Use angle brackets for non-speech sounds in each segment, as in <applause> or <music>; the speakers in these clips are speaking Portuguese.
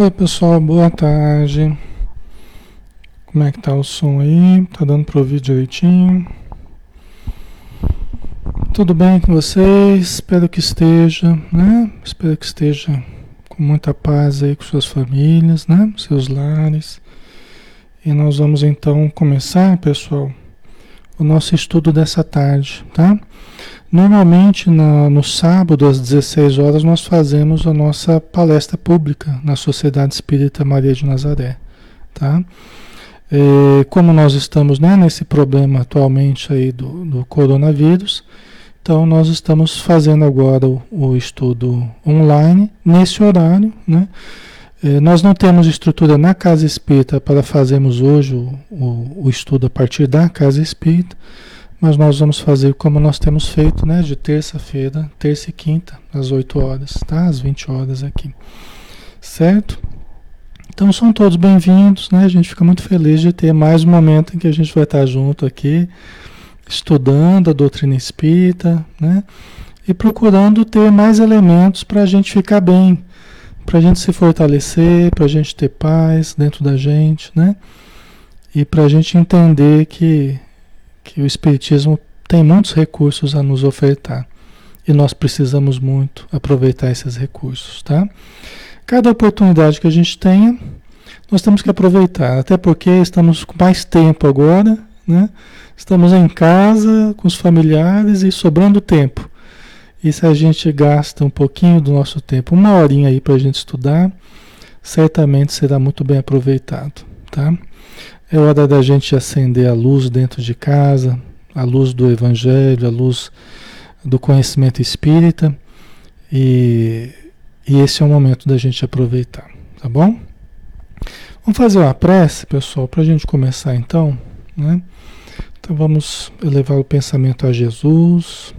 Oi pessoal, boa tarde. Como é que tá o som aí? Tá dando para ouvir direitinho? Tudo bem com vocês? Espero que esteja, né? Espero que esteja com muita paz aí com suas famílias, né? Seus lares. E nós vamos então começar, pessoal, o nosso estudo dessa tarde, tá? Normalmente no sábado às 16 horas nós fazemos a nossa palestra pública na Sociedade Espírita Maria de Nazaré, tá? É, como nós estamos né, nesse problema atualmente aí do, do, coronavírus, então nós estamos fazendo agora o, o estudo online nesse horário, né? É, nós não temos estrutura na Casa Espírita para fazermos hoje o, o, o estudo a partir da Casa Espírita, mas nós vamos fazer como nós temos feito, né? De terça-feira, terça e quinta, às 8 horas, tá? Às 20 horas aqui. Certo? Então são todos bem-vindos, né? A gente fica muito feliz de ter mais um momento em que a gente vai estar junto aqui, estudando a doutrina espírita, né? E procurando ter mais elementos para a gente ficar bem, para a gente se fortalecer, para a gente ter paz dentro da gente, né? E para a gente entender que que o Espiritismo tem muitos recursos a nos ofertar e nós precisamos muito aproveitar esses recursos, tá? Cada oportunidade que a gente tenha, nós temos que aproveitar, até porque estamos com mais tempo agora, né? Estamos em casa com os familiares e sobrando tempo. E se a gente gasta um pouquinho do nosso tempo, uma horinha aí para a gente estudar, certamente será muito bem aproveitado, tá? É hora da gente acender a luz dentro de casa, a luz do Evangelho, a luz do conhecimento espírita. E, e esse é o momento da gente aproveitar, tá bom? Vamos fazer uma prece, pessoal, para a gente começar então, né? Então vamos elevar o pensamento a Jesus.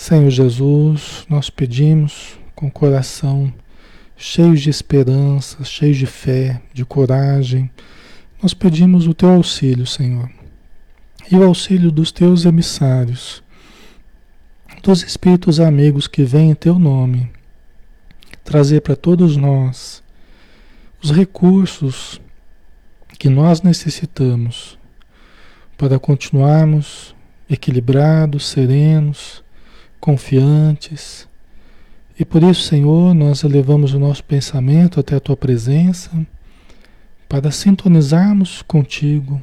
Senhor Jesus, nós pedimos com o coração cheio de esperança, cheio de fé, de coragem, nós pedimos o teu auxílio, Senhor, e o auxílio dos teus emissários, dos espíritos amigos que vêm em teu nome, trazer para todos nós os recursos que nós necessitamos para continuarmos equilibrados, serenos, confiantes. E por isso, Senhor, nós elevamos o nosso pensamento até a tua presença para sintonizarmos contigo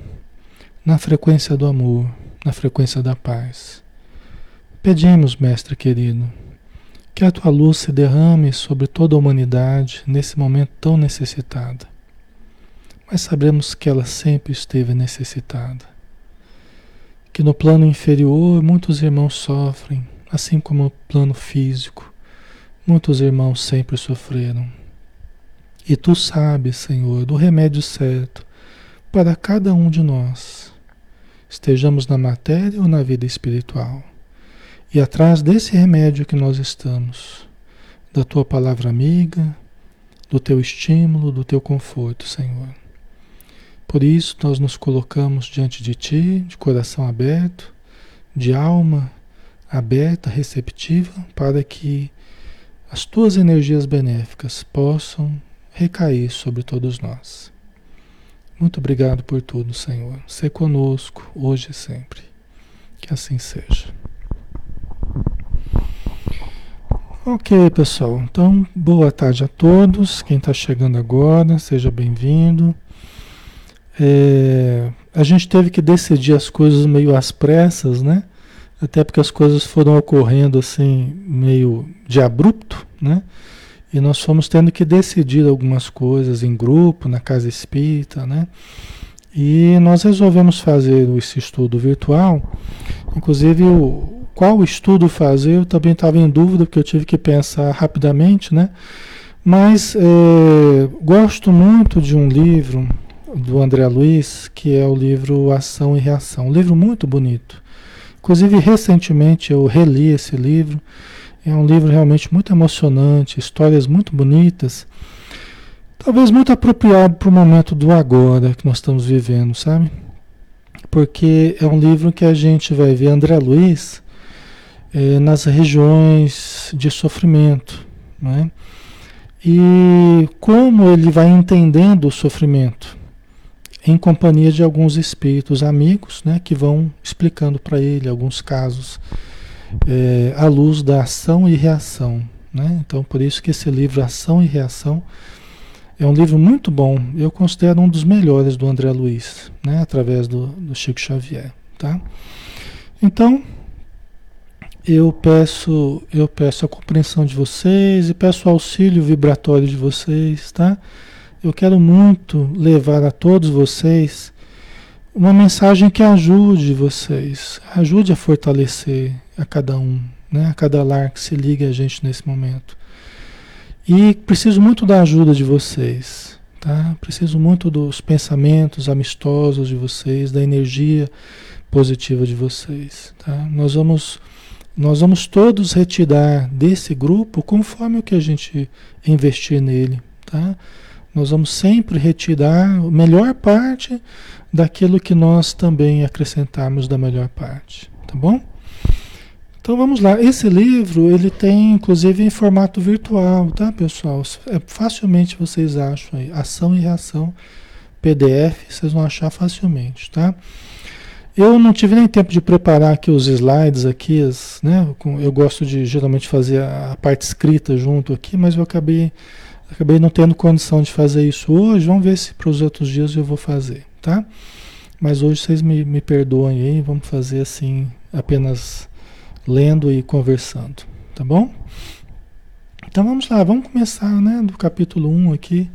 na frequência do amor, na frequência da paz. Pedimos, Mestre querido, que a tua luz se derrame sobre toda a humanidade nesse momento tão necessitada. Mas sabemos que ela sempre esteve necessitada. Que no plano inferior muitos irmãos sofrem, assim como no plano físico, muitos irmãos sempre sofreram. E tu sabes, Senhor, do remédio certo para cada um de nós, estejamos na matéria ou na vida espiritual. E atrás desse remédio que nós estamos, da tua palavra amiga, do teu estímulo, do teu conforto, Senhor. Por isso nós nos colocamos diante de ti, de coração aberto, de alma aberta, receptiva, para que as tuas energias benéficas possam recair sobre todos nós. Muito obrigado por tudo, Senhor. Ser conosco hoje e sempre. Que assim seja. Ok, pessoal. Então, boa tarde a todos. Quem está chegando agora, seja bem-vindo. É, a gente teve que decidir as coisas meio às pressas, né? Até porque as coisas foram ocorrendo assim, meio de abrupto, né? E nós fomos tendo que decidir algumas coisas em grupo, na casa espírita, né? E nós resolvemos fazer esse estudo virtual. Inclusive, o, qual estudo fazer, eu também estava em dúvida, porque eu tive que pensar rapidamente, né? Mas é, gosto muito de um livro do André Luiz, que é o livro Ação e Reação. Um livro muito bonito. Inclusive, recentemente eu reli esse livro é um livro realmente muito emocionante, histórias muito bonitas. Talvez muito apropriado para o momento do agora que nós estamos vivendo, sabe? Porque é um livro que a gente vai ver André Luiz é, nas regiões de sofrimento, né? e como ele vai entendendo o sofrimento em companhia de alguns espíritos amigos, né, que vão explicando para ele alguns casos é, à luz da ação e reação, né? Então por isso que esse livro Ação e Reação é um livro muito bom. Eu considero um dos melhores do André Luiz, né, através do, do Chico Xavier, tá? Então eu peço, eu peço a compreensão de vocês e peço o auxílio vibratório de vocês, tá? Eu quero muito levar a todos vocês uma mensagem que ajude vocês, ajude a fortalecer a cada um, né? A cada lar que se liga a gente nesse momento. E preciso muito da ajuda de vocês, tá? Preciso muito dos pensamentos amistosos de vocês, da energia positiva de vocês, tá? Nós vamos nós vamos todos retirar desse grupo conforme o que a gente investir nele, tá? Nós vamos sempre retirar a melhor parte daquilo que nós também acrescentarmos da melhor parte, tá bom? Então vamos lá. Esse livro ele tem inclusive em formato virtual, tá, pessoal? É, facilmente vocês acham aí, ação e reação PDF, vocês vão achar facilmente, tá? Eu não tive nem tempo de preparar aqui os slides aqui, as, né? Eu gosto de geralmente fazer a parte escrita junto aqui, mas eu acabei acabei não tendo condição de fazer isso hoje. Vamos ver se para os outros dias eu vou fazer, tá? Mas hoje vocês me, me perdoem aí, vamos fazer assim, apenas lendo e conversando, tá bom? Então vamos lá, vamos começar, né, do capítulo 1 aqui.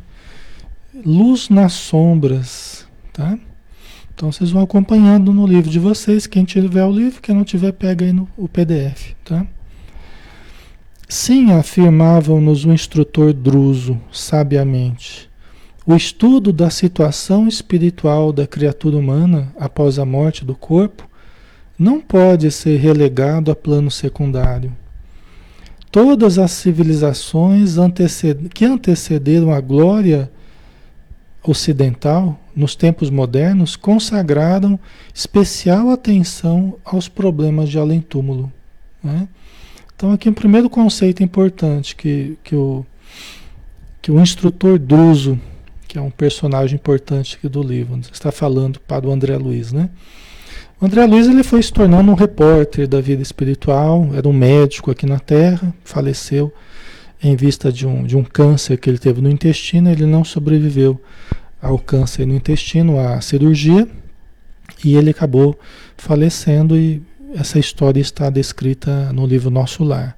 Luz nas sombras, tá? Então vocês vão acompanhando no livro de vocês. Quem tiver o livro, quem não tiver, pega aí no, o PDF, tá? Sim, afirmava-nos o instrutor Druso, sabiamente. O estudo da situação espiritual da criatura humana após a morte do corpo não pode ser relegado a plano secundário. Todas as civilizações anteced que antecederam a glória ocidental, nos tempos modernos, consagraram especial atenção aos problemas de além-túmulo. Né? Então, aqui um primeiro conceito importante que, que, o, que o instrutor Druso, que é um personagem importante aqui do livro, está falando para o André Luiz, né? O André Luiz ele foi se tornando um repórter da vida espiritual, era um médico aqui na Terra, faleceu em vista de um, de um câncer que ele teve no intestino, ele não sobreviveu ao câncer no intestino, à cirurgia, e ele acabou falecendo e essa história está descrita no livro Nosso Lar.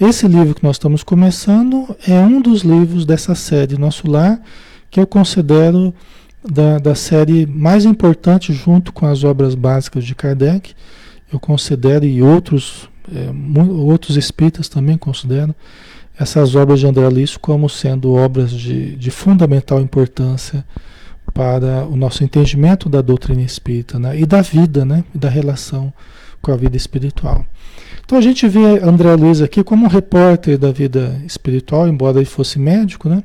Esse livro que nós estamos começando é um dos livros dessa série Nosso Lar, que eu considero da, da série mais importante junto com as obras básicas de Kardec. Eu considero, e outros, é, outros espíritas também consideram, essas obras de André Luiz como sendo obras de, de fundamental importância para o nosso entendimento da doutrina espírita né? e da vida, né? e da relação com a vida espiritual. Então a gente vê André Luiz aqui como um repórter da vida espiritual, embora ele fosse médico, né?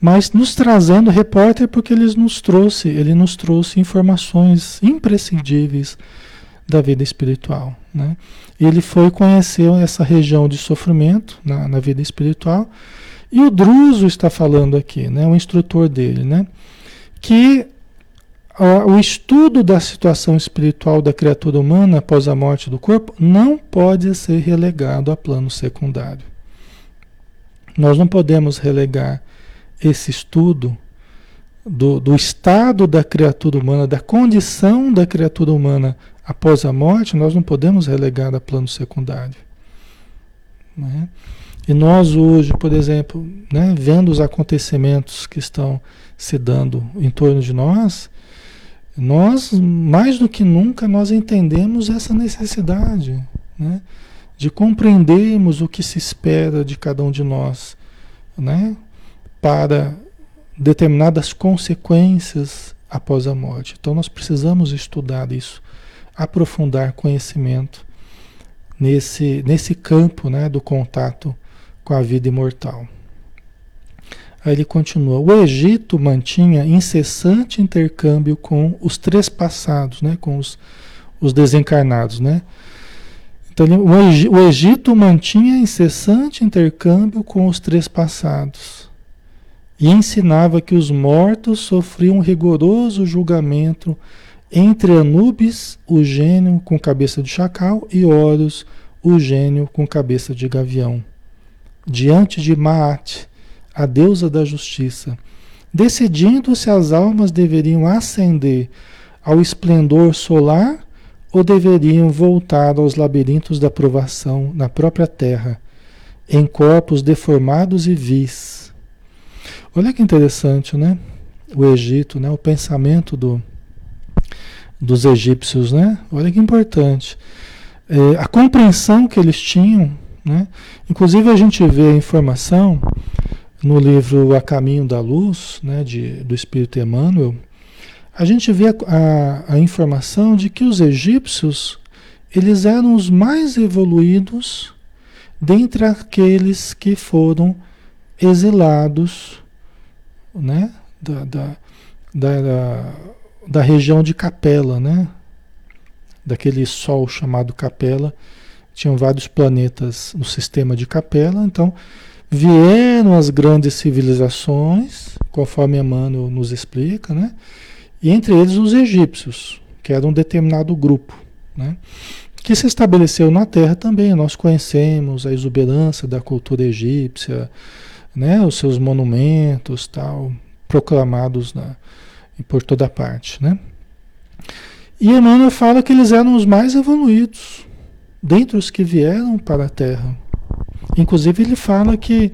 mas nos trazendo repórter porque ele nos trouxe, ele nos trouxe informações imprescindíveis da vida espiritual. Né? Ele foi conhecer essa região de sofrimento na, na vida espiritual. E o Druso está falando aqui, né, o instrutor dele, né, que o estudo da situação espiritual da criatura humana após a morte do corpo não pode ser relegado a plano secundário. Nós não podemos relegar esse estudo do, do estado da criatura humana, da condição da criatura humana após a morte, nós não podemos relegar a plano secundário. Né? E nós hoje, por exemplo, né, vendo os acontecimentos que estão se dando em torno de nós, nós, mais do que nunca, nós entendemos essa necessidade né, de compreendermos o que se espera de cada um de nós né, para determinadas consequências após a morte. Então nós precisamos estudar isso aprofundar conhecimento nesse, nesse campo né, do contato com a vida imortal. Aí ele continua: o Egito mantinha incessante intercâmbio com os três passados, né, com os, os desencarnados. Né? Então, o Egito mantinha incessante intercâmbio com os três passados e ensinava que os mortos sofriam rigoroso julgamento entre Anubis, o gênio com cabeça de chacal, e Horus, o gênio com cabeça de gavião, diante de Maat, a deusa da justiça, decidindo se as almas deveriam ascender ao esplendor solar ou deveriam voltar aos labirintos da provação na própria terra, em corpos deformados e vis. Olha que interessante, né? O Egito, né? O pensamento do, dos egípcios, né? Olha que importante. É, a compreensão que eles tinham, né? Inclusive a gente vê a informação no livro A Caminho da Luz, né? De, do Espírito Emmanuel, a gente vê a, a, a informação de que os egípcios eles eram os mais evoluídos dentre aqueles que foram exilados né? da, da, da, da região de Capela, né? daquele sol chamado Capela. Tinham vários planetas no sistema de Capela, então vieram as grandes civilizações, conforme Emmanuel nos explica, né? E entre eles os egípcios, que era um determinado grupo, né? que se estabeleceu na Terra também. Nós conhecemos a exuberância da cultura egípcia, né? os seus monumentos tal, proclamados na, por toda parte. Né? E Emmanuel fala que eles eram os mais evoluídos dentre os que vieram para a Terra. Inclusive ele fala que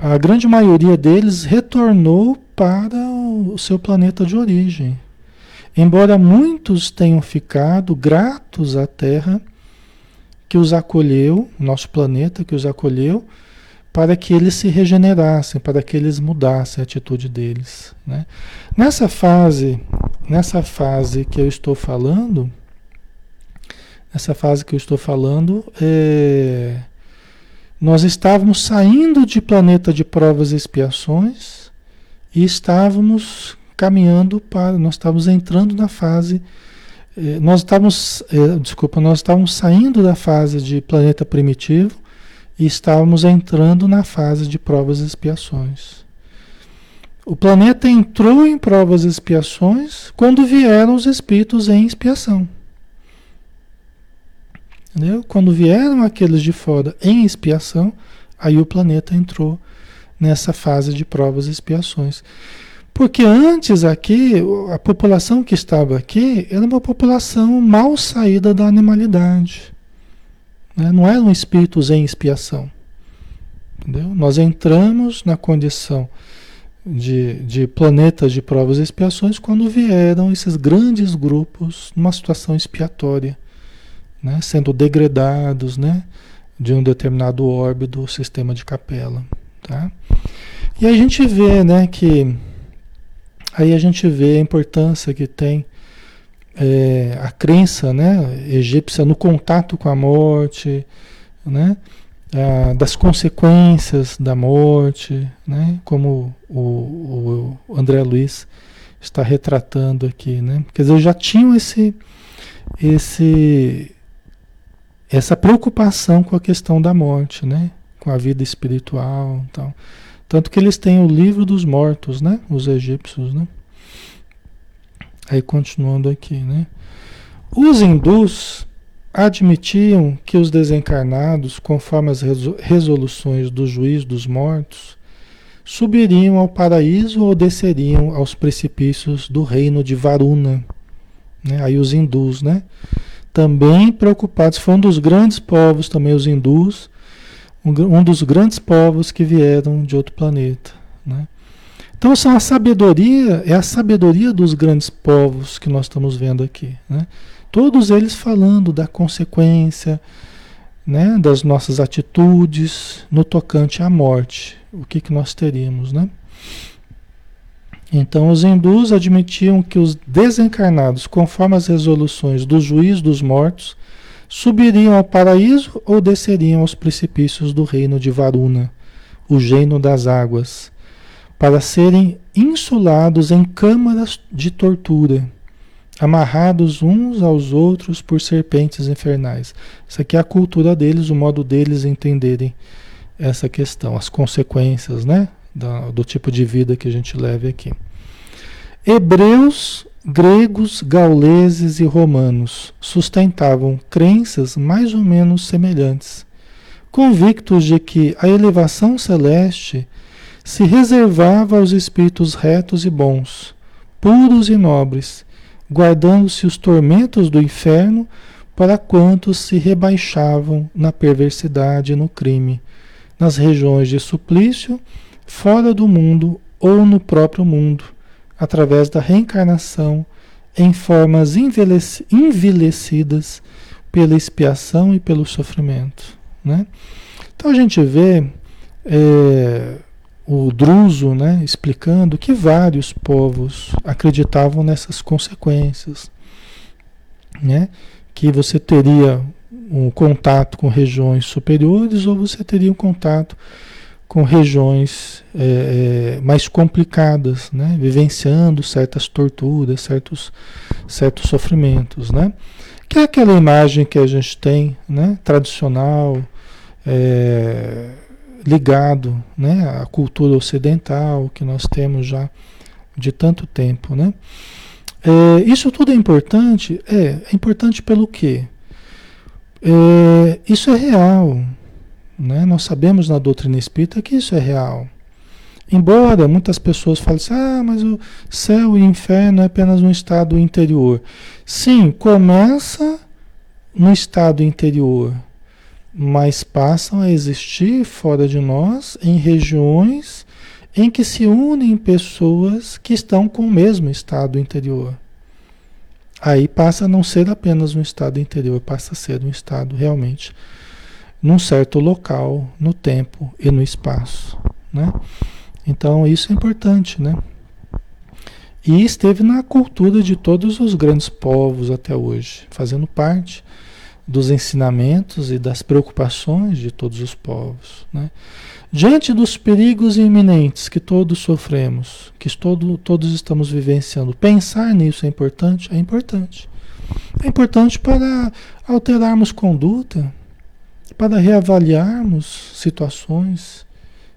a grande maioria deles retornou para o seu planeta de origem. Embora muitos tenham ficado gratos à Terra que os acolheu, nosso planeta que os acolheu, para que eles se regenerassem, para que eles mudassem a atitude deles. Né? Nessa fase, nessa fase que eu estou falando, nessa fase que eu estou falando, é, nós estávamos saindo de planeta de provas e expiações e estávamos caminhando para, nós estávamos entrando na fase, eh, nós estávamos, eh, desculpa, nós estávamos saindo da fase de planeta primitivo e estávamos entrando na fase de provas e expiações. O planeta entrou em provas e expiações quando vieram os espíritos em expiação. Entendeu? Quando vieram aqueles de fora em expiação, aí o planeta entrou nessa fase de provas e expiações. Porque antes aqui, a população que estava aqui era uma população mal saída da animalidade. Né? Não eram espíritos em expiação. Entendeu? Nós entramos na condição de, de planetas de provas e expiações quando vieram esses grandes grupos numa situação expiatória né, sendo degradados né, de um determinado orbe do sistema de capela. Tá? E a gente vê né, que aí a gente vê a importância que tem é, a crença né, egípcia no contato com a morte, né, a, das consequências da morte, né, como o, o André Luiz está retratando aqui. Né? Quer dizer, já tinham esse, esse, essa preocupação com a questão da morte, né? Com a vida espiritual, tal. Tanto que eles têm o livro dos mortos, né? Os egípcios, né? Aí continuando aqui, né? Os hindus admitiam que os desencarnados, conforme as resoluções do juiz dos mortos, subiriam ao paraíso ou desceriam aos precipícios do reino de Varuna. Né? Aí os hindus, né? Também preocupados, foi um dos grandes povos, também os hindus, um, dos grandes povos que vieram de outro planeta. Né? Então são a sabedoria, é a sabedoria dos grandes povos que nós estamos vendo aqui. Né? Todos eles falando da consequência né, das nossas atitudes no tocante à morte. O que, que nós teríamos, né? Então, os hindus admitiam que os desencarnados, conforme as resoluções do juiz dos mortos, subiriam ao paraíso ou desceriam aos precipícios do reino de Varuna, o reino das águas, para serem insulados em câmaras de tortura, amarrados uns aos outros por serpentes infernais. Isso aqui é a cultura deles, o modo deles entenderem essa questão, as consequências, né, do, do tipo de vida que a gente leva aqui. Hebreus, gregos, gauleses e romanos sustentavam crenças mais ou menos semelhantes, convictos de que a elevação celeste se reservava aos espíritos retos e bons, puros e nobres, guardando-se os tormentos do inferno para quantos se rebaixavam na perversidade e no crime, nas regiões de suplício, fora do mundo ou no próprio mundo, através da reencarnação em formas envelhecidas pela expiação e pelo sofrimento. Né? Então a gente vê é, o Druso né, explicando que vários povos acreditavam nessas consequências, né, que você teria um contato com regiões superiores ou você teria um contato regiões é, é, mais complicadas, né, vivenciando certas torturas, certos, certos sofrimentos, né, que é aquela imagem que a gente tem, né, tradicional, é, ligado né, à cultura ocidental que nós temos já de tanto tempo. Né? É, isso tudo é importante? É, é importante pelo quê? É, isso é real. Né? Nós sabemos na doutrina espírita que isso é real. Embora muitas pessoas falem assim, ah, mas o céu e o inferno é apenas um estado interior. Sim, começa no estado interior mas passam a existir fora de nós em regiões em que se unem pessoas que estão com o mesmo estado interior. Aí passa a não ser apenas um estado interior, passa a ser um estado realmente num certo local, no tempo e no espaço, né? Então isso é importante, né? E esteve na cultura de todos os grandes povos até hoje, fazendo parte dos ensinamentos e das preocupações de todos os povos. Né? Diante dos perigos iminentes que todos sofremos, que todo, todos estamos vivenciando, pensar nisso é importante? É importante. É importante para alterarmos conduta, para reavaliarmos situações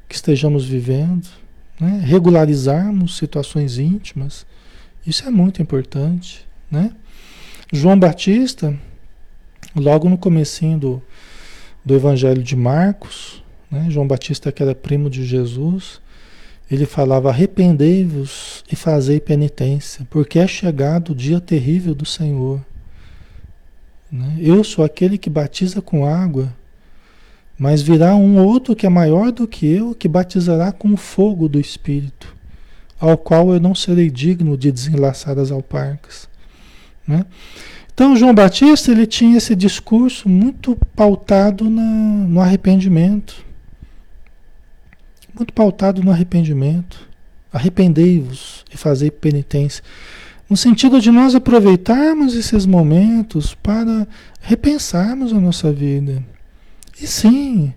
que estejamos vivendo, né? regularizarmos situações íntimas. Isso é muito importante. Né? João Batista Logo no comecinho do, do Evangelho de Marcos, né, João Batista, que era primo de Jesus, ele falava: arrependei-vos e fazei penitência, porque é chegado o dia terrível do Senhor. Né? Eu sou aquele que batiza com água, mas virá um outro que é maior do que eu, que batizará com o fogo do Espírito, ao qual eu não serei digno de desenlaçar as alparcas. Né? Então, João Batista ele tinha esse discurso muito pautado na, no arrependimento. Muito pautado no arrependimento. Arrependei-vos e fazei penitência. No sentido de nós aproveitarmos esses momentos para repensarmos a nossa vida. E sim,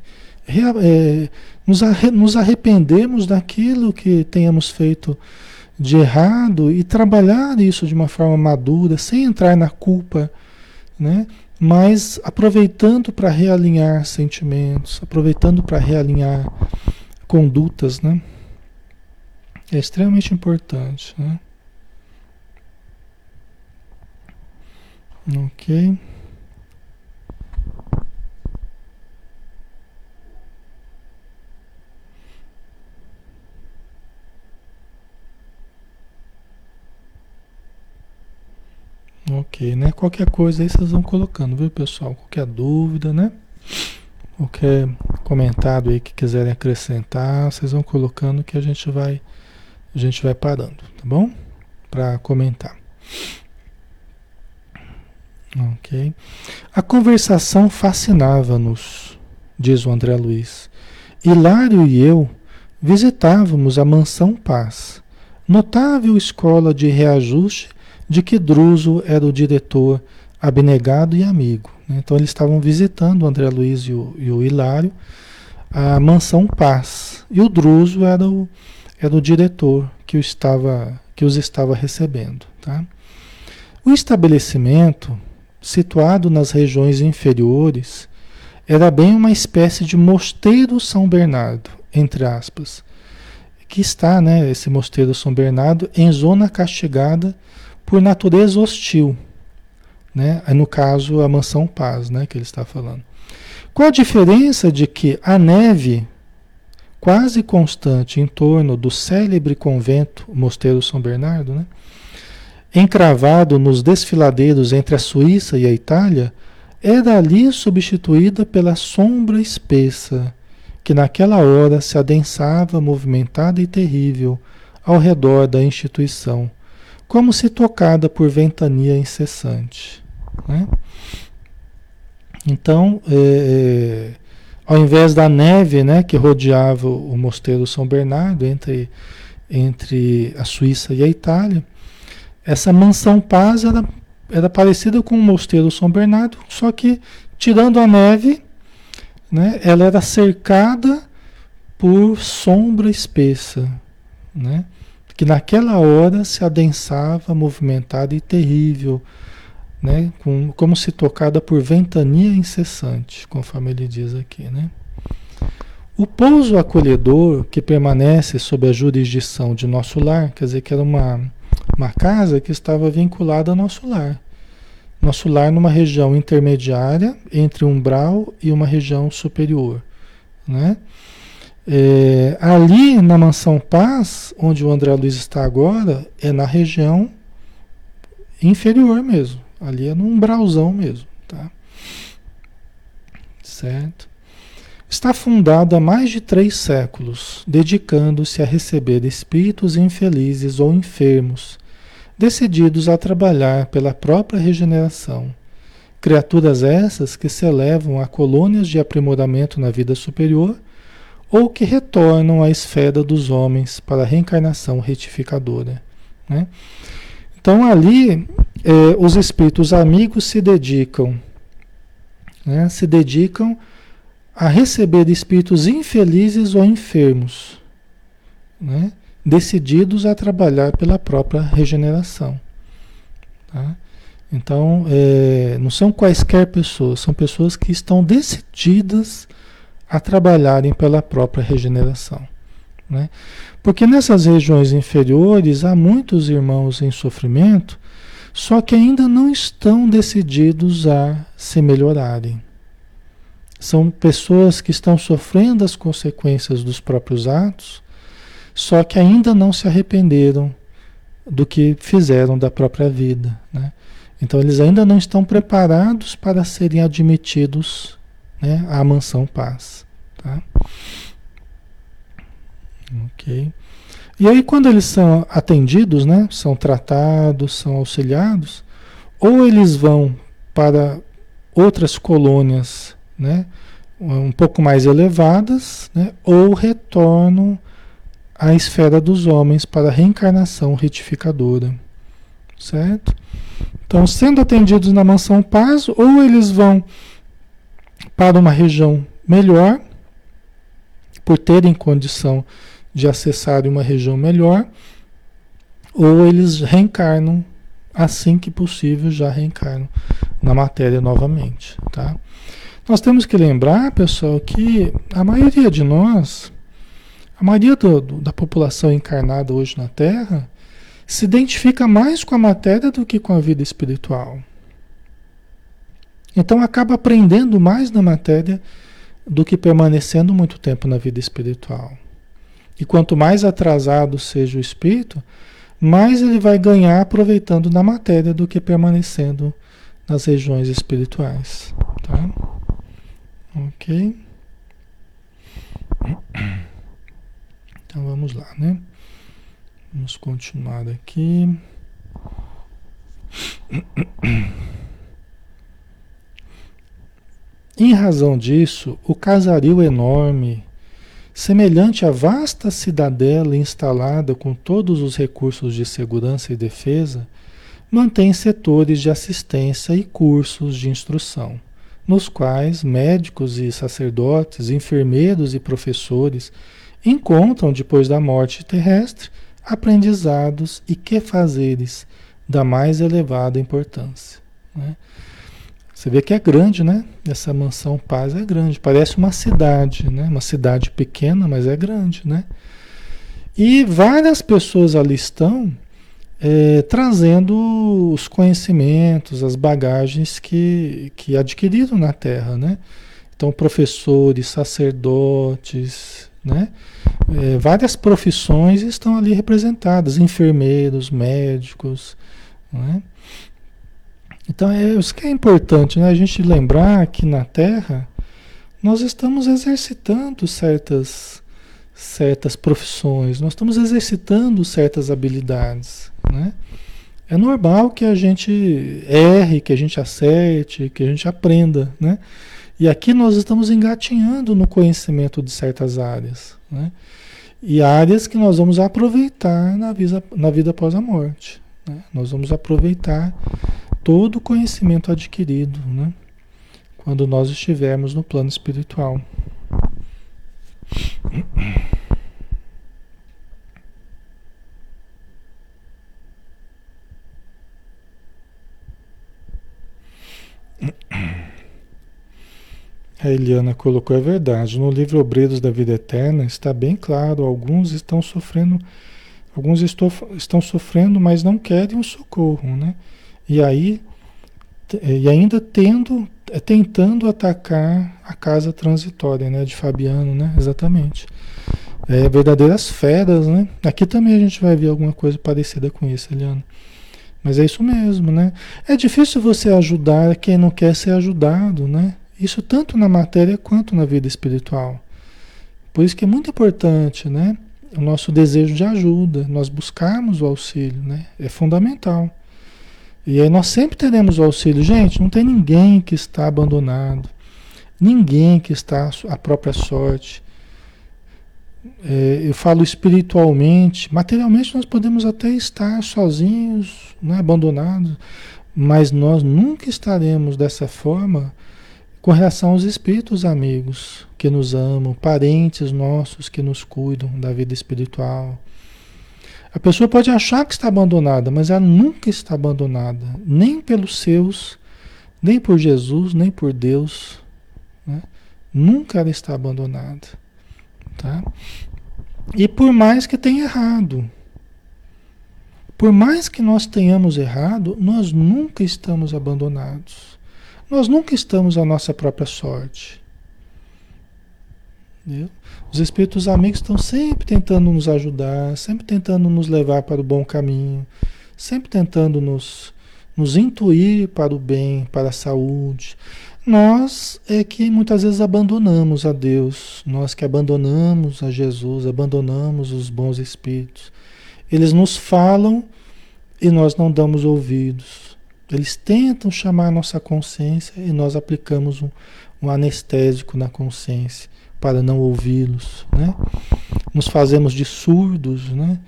é, nos, arre, nos arrependemos daquilo que tenhamos feito de errado e trabalhar isso de uma forma madura, sem entrar na culpa, né? mas aproveitando para realinhar sentimentos, aproveitando para realinhar condutas, né? É extremamente importante, né? Ok. Ok, né? Qualquer coisa aí vocês vão colocando, viu, pessoal? Qualquer dúvida, né? Qualquer comentário aí que quiserem acrescentar, vocês vão colocando que a gente vai a gente vai parando, tá bom? Para comentar. Ok. A conversação fascinava-nos, diz o André Luiz. Hilário e eu visitávamos a Mansão Paz, notável escola de reajuste de que Druso era o diretor abnegado e amigo. Né? Então eles estavam visitando o André Luiz e o, e o Hilário a mansão Paz. E o Druso era o, era o diretor que, o estava, que os estava recebendo. Tá? O estabelecimento, situado nas regiões inferiores, era bem uma espécie de mosteiro São Bernardo, entre aspas, que está, né, esse mosteiro São Bernardo, em zona castigada por natureza hostil, né? No caso, a mansão Paz, né, que ele está falando. Qual a diferença de que a neve quase constante em torno do célebre convento Mosteiro São Bernardo, né? encravado nos desfiladeiros entre a Suíça e a Itália, era ali substituída pela sombra espessa, que naquela hora se adensava movimentada e terrível ao redor da instituição, como se tocada por ventania incessante. Né? Então, é, é, ao invés da neve né, que rodeava o mosteiro São Bernardo entre, entre a Suíça e a Itália, essa mansão Paz era, era parecida com o mosteiro São Bernardo, só que tirando a neve, né, ela era cercada por sombra espessa, né, que naquela hora se adensava, movimentada e terrível, né, com, como se tocada por ventania incessante, conforme ele diz aqui. Né. O pouso acolhedor que permanece sob a jurisdição de nosso lar, quer dizer que era uma uma casa que estava vinculada ao nosso lar. Nosso lar numa região intermediária entre umbral e uma região superior. Né? É, ali na Mansão Paz, onde o André Luiz está agora, é na região inferior mesmo. Ali é no umbralzão mesmo. Tá? Certo? Está fundado há mais de três séculos, dedicando-se a receber espíritos infelizes ou enfermos, decididos a trabalhar pela própria regeneração. Criaturas essas que se elevam a colônias de aprimoramento na vida superior ou que retornam à esfera dos homens para a reencarnação retificadora. Né? Então ali eh, os espíritos amigos se dedicam, né? se dedicam a receber espíritos infelizes ou enfermos, né? decididos a trabalhar pela própria regeneração. Tá? Então, é, não são quaisquer pessoas, são pessoas que estão decididas a trabalharem pela própria regeneração. Né? Porque nessas regiões inferiores há muitos irmãos em sofrimento, só que ainda não estão decididos a se melhorarem. São pessoas que estão sofrendo as consequências dos próprios atos, só que ainda não se arrependeram do que fizeram da própria vida. Né? Então eles ainda não estão preparados para serem admitidos né, à mansão paz. Tá? Ok. E aí quando eles são atendidos, né, são tratados, são auxiliados, ou eles vão para outras colônias né, um pouco mais elevadas, né, ou retornam à esfera dos homens para a reencarnação retificadora. Certo? Então, sendo atendidos na mansão paz, ou eles vão para uma região melhor, por terem condição de acessar uma região melhor, ou eles reencarnam assim que possível, já reencarnam na matéria novamente, tá? Nós temos que lembrar, pessoal, que a maioria de nós, a maioria do, do, da população encarnada hoje na Terra, se identifica mais com a matéria do que com a vida espiritual. Então acaba aprendendo mais na matéria do que permanecendo muito tempo na vida espiritual. E quanto mais atrasado seja o espírito, mais ele vai ganhar aproveitando na matéria do que permanecendo nas regiões espirituais. Tá? Ok? Então vamos lá, né? Vamos continuar aqui. Em razão disso, o casario enorme, semelhante à vasta cidadela instalada com todos os recursos de segurança e defesa, mantém setores de assistência e cursos de instrução nos quais médicos e sacerdotes, enfermeiros e professores encontram, depois da morte terrestre, aprendizados e que fazeres da mais elevada importância. Né? Você vê que é grande, né? Essa mansão paz é grande, parece uma cidade, né? Uma cidade pequena, mas é grande, né? E várias pessoas ali estão é, trazendo os conhecimentos, as bagagens que, que adquiriram na Terra, né? Então, professores, sacerdotes, né? É, várias profissões estão ali representadas, enfermeiros, médicos, né? Então, é isso que é importante, né? A gente lembrar que na Terra nós estamos exercitando certas, certas profissões, nós estamos exercitando certas habilidades, né? É normal que a gente erre, que a gente acerte, que a gente aprenda, né? E aqui nós estamos engatinhando no conhecimento de certas áreas, né? E áreas que nós vamos aproveitar na vida, na vida após a morte. Né? Nós vamos aproveitar todo o conhecimento adquirido, né? Quando nós estivermos no plano espiritual. A Eliana colocou, é verdade. No livro Obreiros da Vida Eterna está bem claro, alguns estão sofrendo, alguns estão sofrendo, mas não querem o socorro, né? E aí, e ainda tendo, é, tentando atacar a casa transitória, né? De Fabiano, né? Exatamente. É, verdadeiras feras, né? Aqui também a gente vai ver alguma coisa parecida com isso, Eliana. Mas é isso mesmo, né? É difícil você ajudar quem não quer ser ajudado, né? Isso tanto na matéria quanto na vida espiritual. Por isso que é muito importante, né? O nosso desejo de ajuda, nós buscarmos o auxílio, né? É fundamental. E aí nós sempre teremos o auxílio. Gente, não tem ninguém que está abandonado. Ninguém que está à própria sorte. É, eu falo espiritualmente, materialmente nós podemos até estar sozinhos, né, abandonados, mas nós nunca estaremos dessa forma com relação aos espíritos amigos que nos amam, parentes nossos que nos cuidam da vida espiritual. A pessoa pode achar que está abandonada, mas ela nunca está abandonada, nem pelos seus, nem por Jesus, nem por Deus. Né? Nunca ela está abandonada. Tá? E por mais que tenha errado, por mais que nós tenhamos errado, nós nunca estamos abandonados. Nós nunca estamos à nossa própria sorte. Entendeu? Os espíritos amigos estão sempre tentando nos ajudar, sempre tentando nos levar para o bom caminho, sempre tentando nos, nos intuir para o bem, para a saúde. Nós é que muitas vezes abandonamos a Deus, nós que abandonamos a Jesus, abandonamos os bons espíritos. Eles nos falam e nós não damos ouvidos. Eles tentam chamar a nossa consciência e nós aplicamos um, um anestésico na consciência para não ouvi-los, né? Nos fazemos de surdos, né?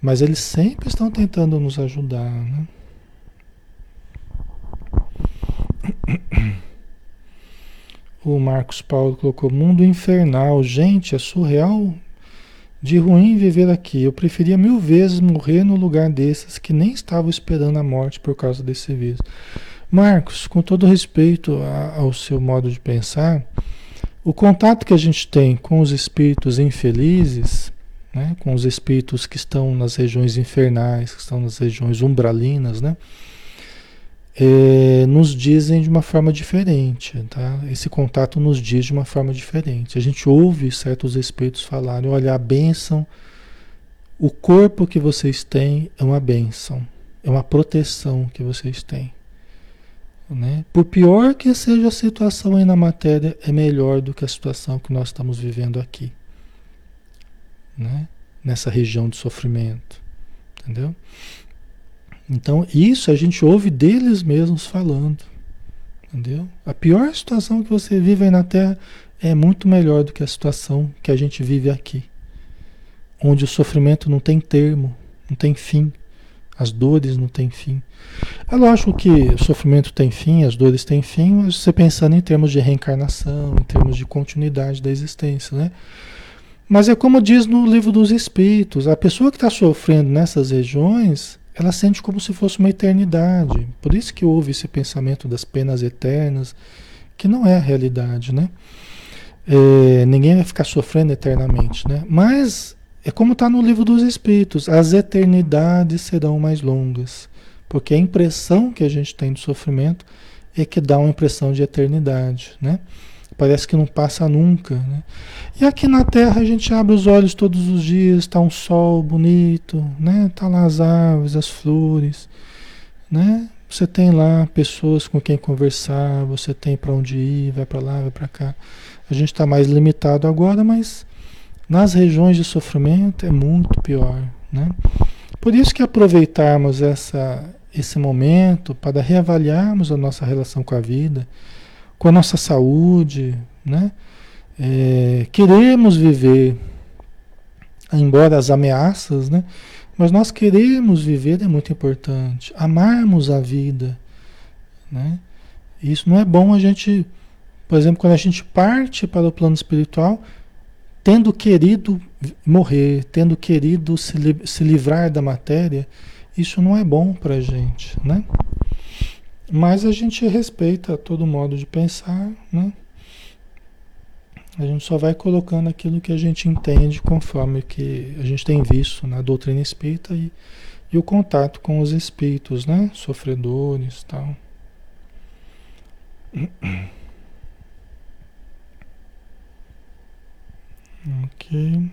Mas eles sempre estão tentando nos ajudar, né? O Marcos Paulo colocou mundo infernal. Gente, é surreal de ruim viver aqui. Eu preferia mil vezes morrer no lugar desses que nem estavam esperando a morte por causa desse vírus. Marcos, com todo respeito ao seu modo de pensar, o contato que a gente tem com os espíritos infelizes, né, com os espíritos que estão nas regiões infernais, que estão nas regiões umbralinas, né? é, nos dizem de uma forma diferente, tá? Esse contato nos diz de uma forma diferente. A gente ouve certos espíritos falarem, olha, a bênção, o corpo que vocês têm é uma bênção, é uma proteção que vocês têm. Né? Por pior que seja a situação aí na matéria, é melhor do que a situação que nós estamos vivendo aqui. Né? Nessa região de sofrimento. Entendeu? Então, isso a gente ouve deles mesmos falando. Entendeu? A pior situação que você vive aí na Terra é muito melhor do que a situação que a gente vive aqui. Onde o sofrimento não tem termo, não tem fim. As dores não têm fim. É lógico que o sofrimento tem fim, as dores têm fim, mas você pensando em termos de reencarnação, em termos de continuidade da existência, né? Mas é como diz no livro dos Espíritos, a pessoa que está sofrendo nessas regiões, ela sente como se fosse uma eternidade. Por isso que houve esse pensamento das penas eternas, que não é a realidade, né? É, ninguém vai ficar sofrendo eternamente, né? Mas é como está no livro dos Espíritos: as eternidades serão mais longas, porque a impressão que a gente tem do sofrimento é que dá uma impressão de eternidade, né? Parece que não passa nunca, né? E aqui na Terra a gente abre os olhos todos os dias, está um sol bonito, né? Tá lá as árvores, as flores, né? Você tem lá pessoas com quem conversar, você tem para onde ir, vai para lá, vai para cá. A gente está mais limitado agora, mas nas regiões de sofrimento é muito pior, né? Por isso que aproveitarmos essa, esse momento para reavaliarmos a nossa relação com a vida, com a nossa saúde, né? É, queremos viver, embora as ameaças, né? Mas nós queremos viver é muito importante, amarmos a vida, né? Isso não é bom a gente, por exemplo, quando a gente parte para o plano espiritual, tendo querido morrer, tendo querido se, se livrar da matéria, isso não é bom para a gente, né? Mas a gente respeita todo modo de pensar, né? A gente só vai colocando aquilo que a gente entende conforme que a gente tem visto na doutrina espírita e, e o contato com os espíritos, né? Sofredores tal. Ok.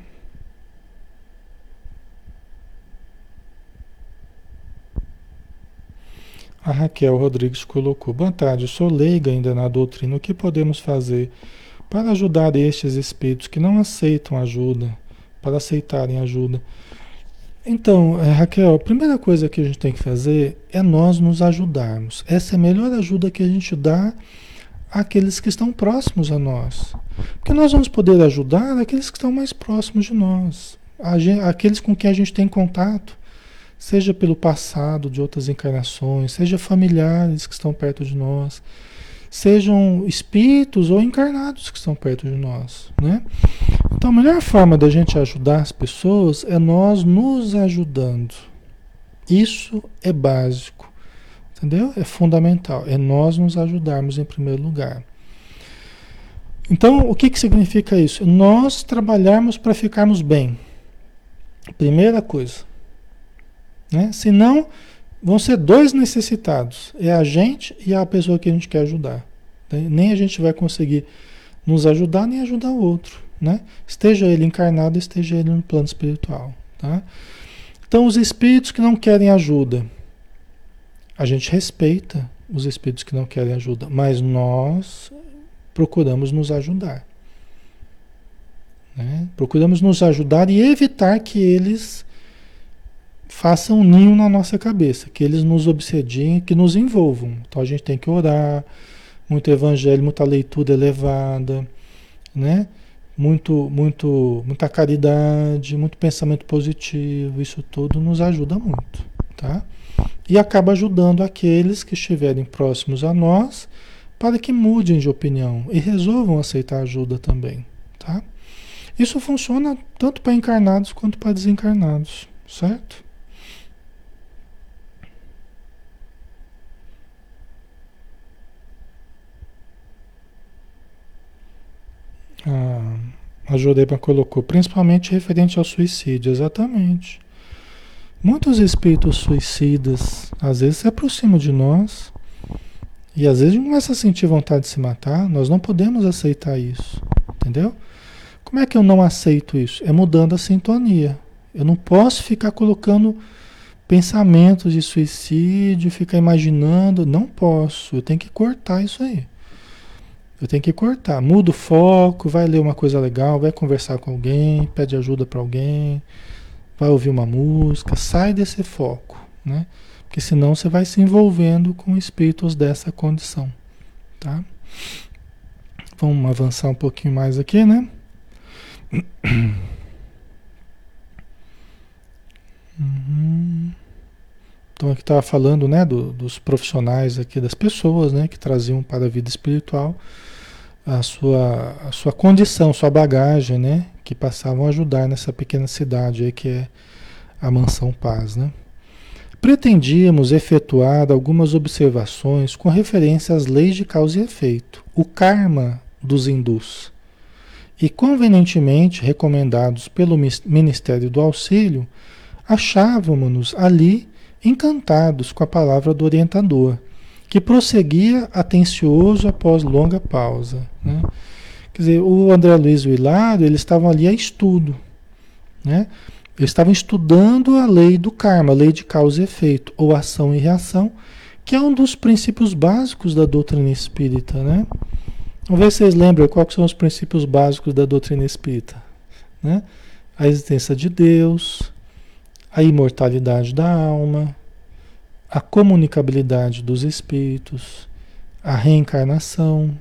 A Raquel Rodrigues colocou: Boa tarde, sou leiga ainda na doutrina. O que podemos fazer para ajudar estes espíritos que não aceitam ajuda, para aceitarem ajuda? Então, eh, Raquel, a primeira coisa que a gente tem que fazer é nós nos ajudarmos. Essa é a melhor ajuda que a gente dá àqueles que estão próximos a nós. Porque nós vamos poder ajudar aqueles que estão mais próximos de nós, aqueles com quem a gente tem contato, seja pelo passado de outras encarnações, seja familiares que estão perto de nós, sejam espíritos ou encarnados que estão perto de nós, né? Então a melhor forma da gente ajudar as pessoas é nós nos ajudando. Isso é básico, entendeu? É fundamental, é nós nos ajudarmos em primeiro lugar. Então, o que, que significa isso? Nós trabalharmos para ficarmos bem. Primeira coisa. Né? Senão, vão ser dois necessitados: é a gente e a pessoa que a gente quer ajudar. Né? Nem a gente vai conseguir nos ajudar, nem ajudar o outro. Né? Esteja ele encarnado, esteja ele no plano espiritual. Tá? Então, os espíritos que não querem ajuda, a gente respeita os espíritos que não querem ajuda, mas nós procuramos nos ajudar. Né? Procuramos nos ajudar e evitar que eles façam ninho na nossa cabeça, que eles nos obsediem, que nos envolvam. Então a gente tem que orar, muito evangelho, muita leitura elevada, né? Muito, muito, muita caridade, muito pensamento positivo, isso tudo nos ajuda muito, tá? E acaba ajudando aqueles que estiverem próximos a nós para que mudem de opinião e resolvam aceitar ajuda também, tá? Isso funciona tanto para encarnados quanto para desencarnados, certo? Ah, a Jurema colocou, principalmente referente ao suicídio, exatamente. Muitos espíritos suicidas às vezes se aproximam de nós e às vezes a gente começa a sentir vontade de se matar, nós não podemos aceitar isso, entendeu? Como é que eu não aceito isso? É mudando a sintonia. Eu não posso ficar colocando pensamentos de suicídio, ficar imaginando, não posso. Eu tenho que cortar isso aí. Eu tenho que cortar. Muda o foco, vai ler uma coisa legal, vai conversar com alguém, pede ajuda para alguém, vai ouvir uma música, sai desse foco, né? Porque senão você vai se envolvendo com espíritos dessa condição, tá? Vamos avançar um pouquinho mais aqui, né? Então aqui estava falando, né, do, dos profissionais aqui, das pessoas, né, que traziam para a vida espiritual a sua, a sua condição, sua bagagem, né, que passavam a ajudar nessa pequena cidade aí que é a Mansão Paz, né? Pretendíamos efetuar algumas observações com referência às leis de causa e efeito, o karma dos hindus, e convenientemente recomendados pelo Ministério do Auxílio, achávamos-nos ali encantados com a palavra do orientador, que prosseguia atencioso após longa pausa. Né? Quer dizer, o André Luiz e o Hilário, eles estavam ali a estudo. Né? Eles estavam estudando a lei do karma, a lei de causa e efeito, ou ação e reação, que é um dos princípios básicos da doutrina espírita, né? Vamos ver se vocês lembram quais são os princípios básicos da doutrina espírita, né? A existência de Deus, a imortalidade da alma, a comunicabilidade dos espíritos, a reencarnação,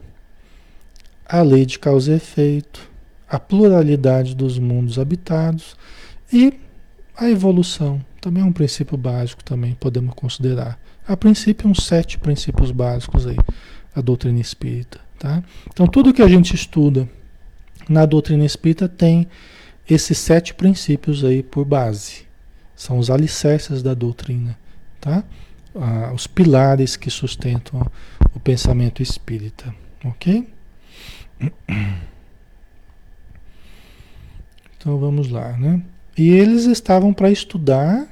a lei de causa e efeito, a pluralidade dos mundos habitados e a evolução também é um princípio básico, também podemos considerar. A princípio, uns sete princípios básicos aí, a doutrina espírita. Tá? Então, tudo que a gente estuda na doutrina espírita tem esses sete princípios aí por base. São os alicerces da doutrina, tá? Ah, os pilares que sustentam o pensamento espírita, ok? Então vamos lá, né? E eles estavam para estudar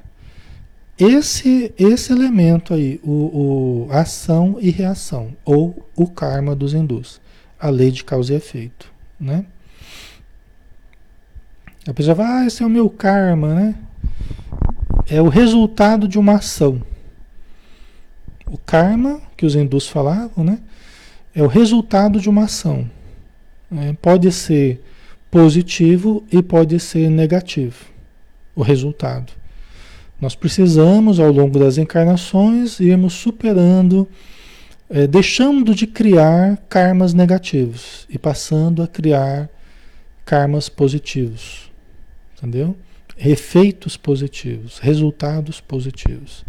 esse, esse elemento aí, o, o, ação e reação, ou o karma dos hindus, a lei de causa e efeito, né? A pessoa fala, ah, esse é o meu karma, né? É o resultado de uma ação. O karma, que os hindus falavam, né? É o resultado de uma ação. É, pode ser positivo e pode ser negativo o resultado. Nós precisamos, ao longo das encarnações, irmos superando, é, deixando de criar karmas negativos e passando a criar karmas positivos. Entendeu? Efeitos positivos, resultados positivos.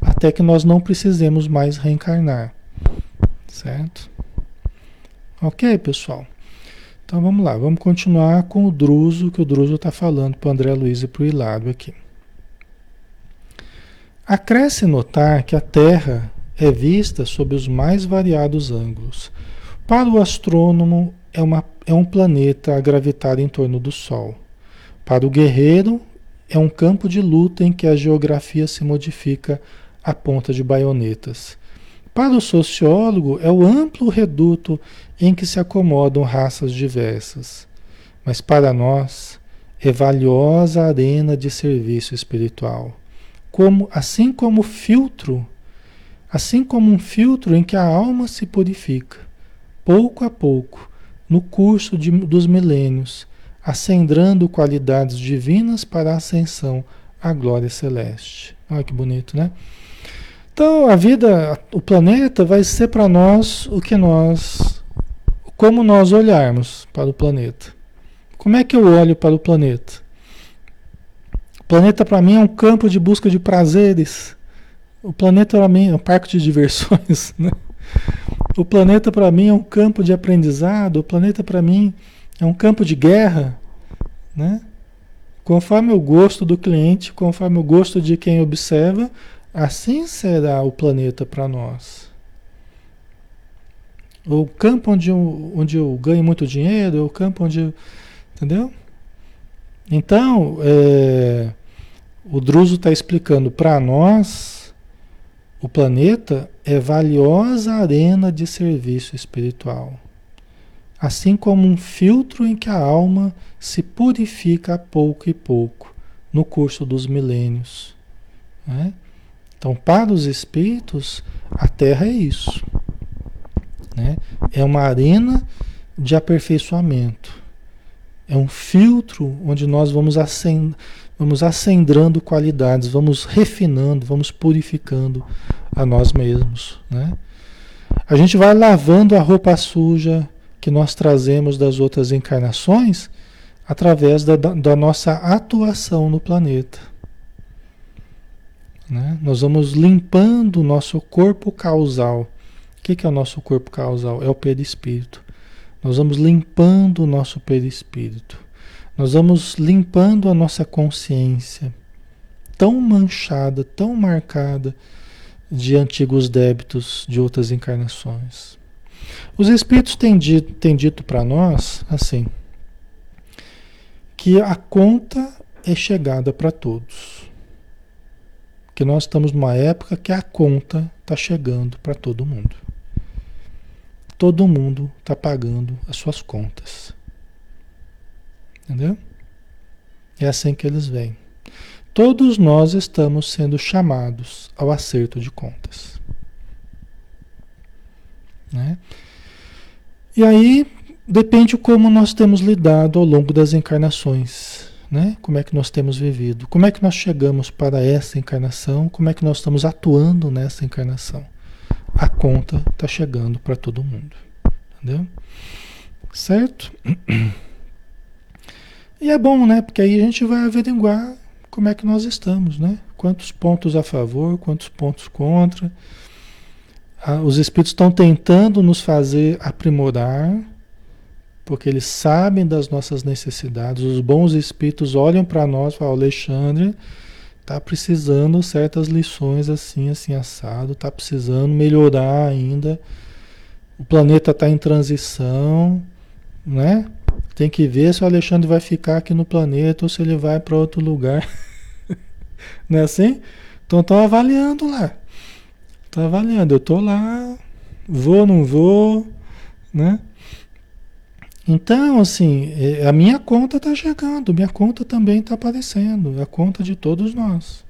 Até que nós não precisemos mais reencarnar. Certo? Ok, pessoal? Então vamos lá, vamos continuar com o Druso, que o Druso está falando para o André Luiz e para o Hilário aqui. Acresce notar que a Terra é vista sob os mais variados ângulos. Para o astrônomo, é, uma, é um planeta a gravitar em torno do Sol. Para o guerreiro, é um campo de luta em que a geografia se modifica à ponta de baionetas. Para o sociólogo, é o amplo reduto em que se acomodam raças diversas. Mas para nós, é valiosa arena de serviço espiritual. Como, assim como filtro, assim como um filtro em que a alma se purifica, pouco a pouco, no curso de, dos milênios, acendrando qualidades divinas para a ascensão à glória celeste. Olha que bonito, né? Então, a vida, o planeta vai ser para nós o que nós, como nós olharmos para o planeta. Como é que eu olho para o planeta? O planeta para mim é um campo de busca de prazeres. O planeta para mim é um parque de diversões, <laughs> né? O planeta para mim é um campo de aprendizado, o planeta para mim é um campo de guerra, né? Conforme o gosto do cliente, conforme o gosto de quem observa, Assim será o planeta para nós. O campo onde eu, onde eu ganho muito dinheiro, é o campo onde. Entendeu? Então, é, o Druso está explicando para nós: o planeta é valiosa arena de serviço espiritual. Assim como um filtro em que a alma se purifica a pouco e pouco no curso dos milênios. Né? Então, para os espíritos, a Terra é isso. Né? É uma arena de aperfeiçoamento. É um filtro onde nós vamos, acend vamos acendrando qualidades, vamos refinando, vamos purificando a nós mesmos. Né? A gente vai lavando a roupa suja que nós trazemos das outras encarnações através da, da nossa atuação no planeta. Né? Nós vamos limpando o nosso corpo causal. O que, que é o nosso corpo causal? É o perispírito. Nós vamos limpando o nosso perispírito. Nós vamos limpando a nossa consciência. tão manchada, tão marcada de antigos débitos de outras encarnações. Os espíritos têm dito, têm dito para nós assim que a conta é chegada para todos. Que nós estamos numa época que a conta está chegando para todo mundo. Todo mundo está pagando as suas contas. Entendeu? É assim que eles vêm. Todos nós estamos sendo chamados ao acerto de contas. Né? E aí depende como nós temos lidado ao longo das encarnações. Né? Como é que nós temos vivido? Como é que nós chegamos para essa encarnação? Como é que nós estamos atuando nessa encarnação? A conta está chegando para todo mundo. Entendeu? Certo? <clears throat> E é bom, né? Porque aí a gente vai averiguar como é que nós estamos, né? Quantos pontos a favor, quantos pontos contra. Ah, os espíritos estão tentando nos fazer aprimorar, porque eles sabem das nossas necessidades. Os bons espíritos olham para nós e falam, Alexandre, tá precisando certas lições assim, assim, assado, tá precisando melhorar ainda. O planeta está em transição, né? Tem que ver se o Alexandre vai ficar aqui no planeta ou se ele vai para outro lugar. <laughs> Não é assim? Então estão avaliando lá. Estão avaliando. Eu estou lá, vou, não vou, né? Então, assim, é, a minha conta está chegando, minha conta também está aparecendo, é a conta de todos nós.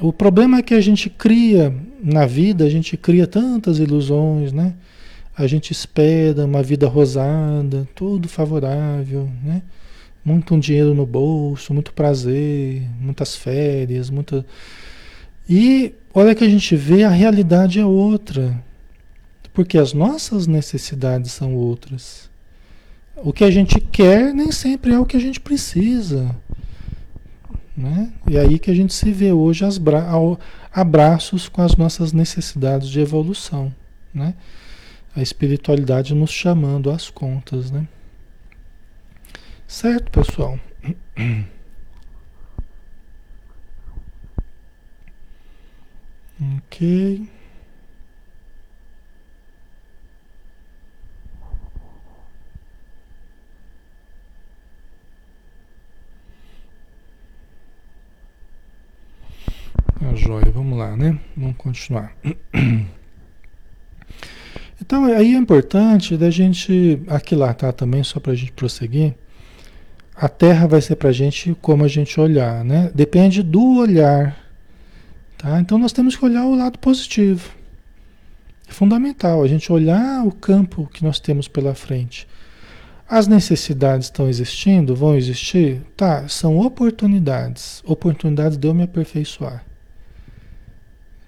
O problema é que a gente cria na vida, a gente cria tantas ilusões, né? a gente espera uma vida rosada, tudo favorável, né? Muito dinheiro no bolso, muito prazer, muitas férias, muita. E olha que a gente vê, a realidade é outra. Porque as nossas necessidades são outras. O que a gente quer nem sempre é o que a gente precisa. Né? E aí que a gente se vê hoje as bra abraços com as nossas necessidades de evolução. Né? a espiritualidade nos chamando às contas, né? Certo, pessoal? <clears throat> Ok. Tá joia, vamos lá, né? Vamos continuar. <clears throat> Então aí é importante da gente aquilatar também, só para a gente prosseguir. A Terra vai ser para a gente como a gente olhar, né? Depende do olhar, tá? Então nós temos que olhar o lado positivo. É fundamental a gente olhar o campo que nós temos pela frente. As necessidades estão existindo, vão existir? Tá, são oportunidades. Oportunidades de eu me aperfeiçoar.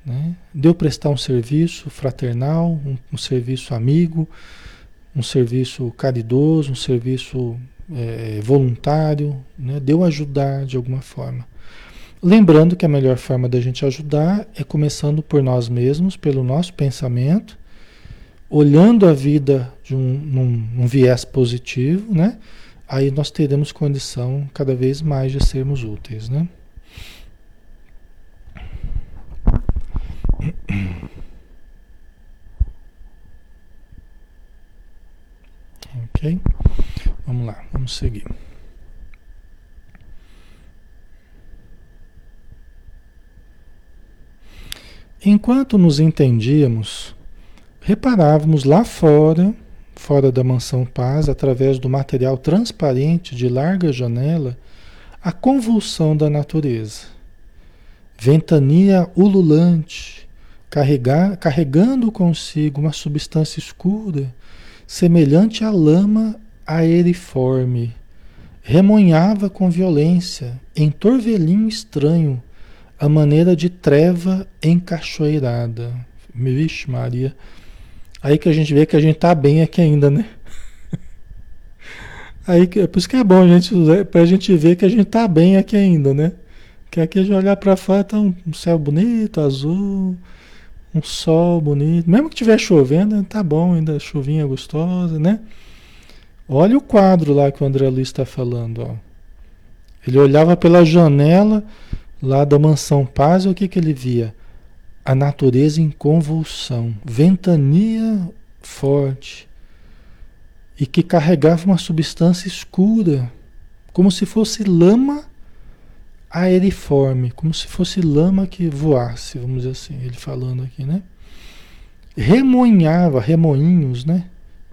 Né? De prestar um serviço fraternal, um, um serviço amigo, um serviço caridoso, um serviço é, voluntário, né? de ajudar de alguma forma. Lembrando que a melhor forma da gente ajudar é começando por nós mesmos, pelo nosso pensamento, olhando a vida de um, num, num viés positivo, né? Aí nós teremos condição cada vez mais de sermos úteis, né? Ok? Vamos lá, vamos seguir. Enquanto nos entendíamos, reparávamos lá fora, fora da mansão paz, através do material transparente de larga janela, a convulsão da natureza. Ventania ululante, carregar, carregando consigo uma substância escura, semelhante à lama aeriforme. Remonhava com violência, em torvelinho estranho, a maneira de treva encachoeirada. Vixe, Maria. Aí que a gente vê que a gente tá bem aqui ainda, né? <laughs> Aí que, por isso que é bom a gente, pra gente ver que a gente tá bem aqui ainda, né? Que aqui a gente olhar para fora tá um céu bonito, azul, um sol bonito. Mesmo que estiver chovendo, tá bom, ainda chuvinha gostosa, né? Olha o quadro lá que o André Luiz está falando, ó. Ele olhava pela janela, lá da mansão Paz, o que, que ele via? A natureza em convulsão, ventania forte, e que carregava uma substância escura, como se fosse lama aeriforme, como se fosse lama que voasse, vamos dizer assim, ele falando aqui, né? Remoinhava, remoinhos, né?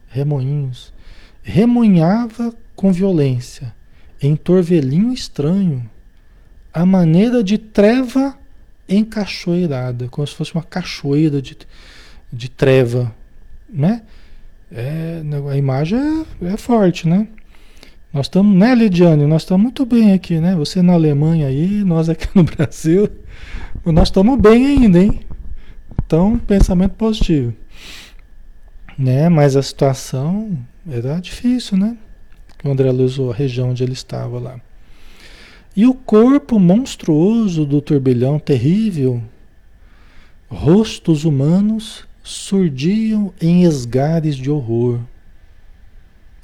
Remoinhos. Remoinhava com violência, em torvelinho estranho, a maneira de treva encachoeirada, como se fosse uma cachoeira de, de treva, né? É, a imagem é, é forte, né? Nós estamos, né, Lidiane? Nós estamos muito bem aqui, né? Você na Alemanha aí, nós aqui no <laughs> Brasil. Nós estamos bem ainda, hein? Então, pensamento positivo. Né? Mas a situação era difícil, né? O André Luiz a região onde ele estava lá. E o corpo monstruoso do turbilhão terrível, rostos humanos surdiam em esgares de horror.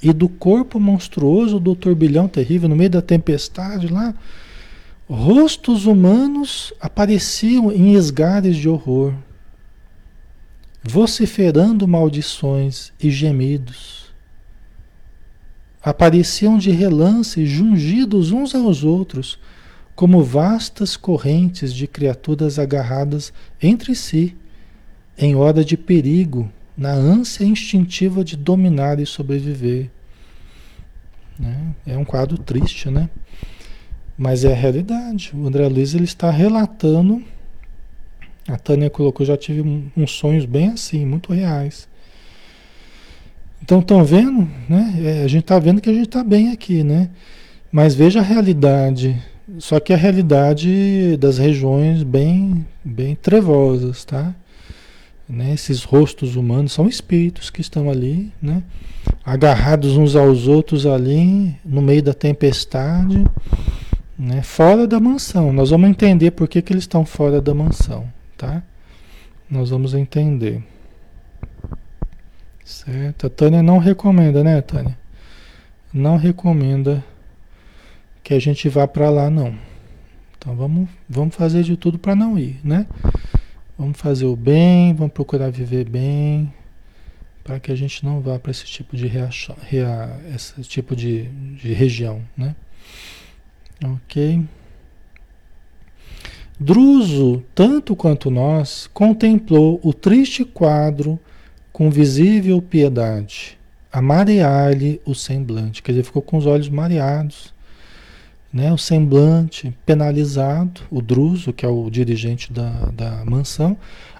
E do corpo monstruoso do turbilhão terrível, no meio da tempestade lá, rostos humanos apareciam em esgares de horror, vociferando maldições e gemidos. Apareciam de relance, jungidos uns aos outros, como vastas correntes de criaturas agarradas entre si em hora de perigo, na ânsia instintiva de dominar e sobreviver. Né? É um quadro triste, né? Mas é a realidade. O André Luiz ele está relatando. A Tânia colocou, já tive uns sonhos bem assim, muito reais. Então estão vendo, né? É, a gente está vendo que a gente está bem aqui, né? Mas veja a realidade. Só que a realidade das regiões bem, bem trevosas, tá? Né? Esses rostos humanos são espíritos que estão ali, né? agarrados uns aos outros ali, no meio da tempestade, né? fora da mansão. Nós vamos entender por que, que eles estão fora da mansão. Tá? Nós vamos entender. Certo? A Tânia não recomenda, né, Tânia? Não recomenda que a gente vá para lá, não. Então vamos, vamos fazer de tudo para não ir, né? Vamos fazer o bem, vamos procurar viver bem, para que a gente não vá para esse tipo de reação, rea, esse tipo de, de região, né? Ok. Druso, tanto quanto nós, contemplou o triste quadro com visível piedade, a marear-lhe o semblante. Quer dizer, ficou com os olhos mareados, né, o semblante penalizado, o Druso, que é o dirigente da, da mansão,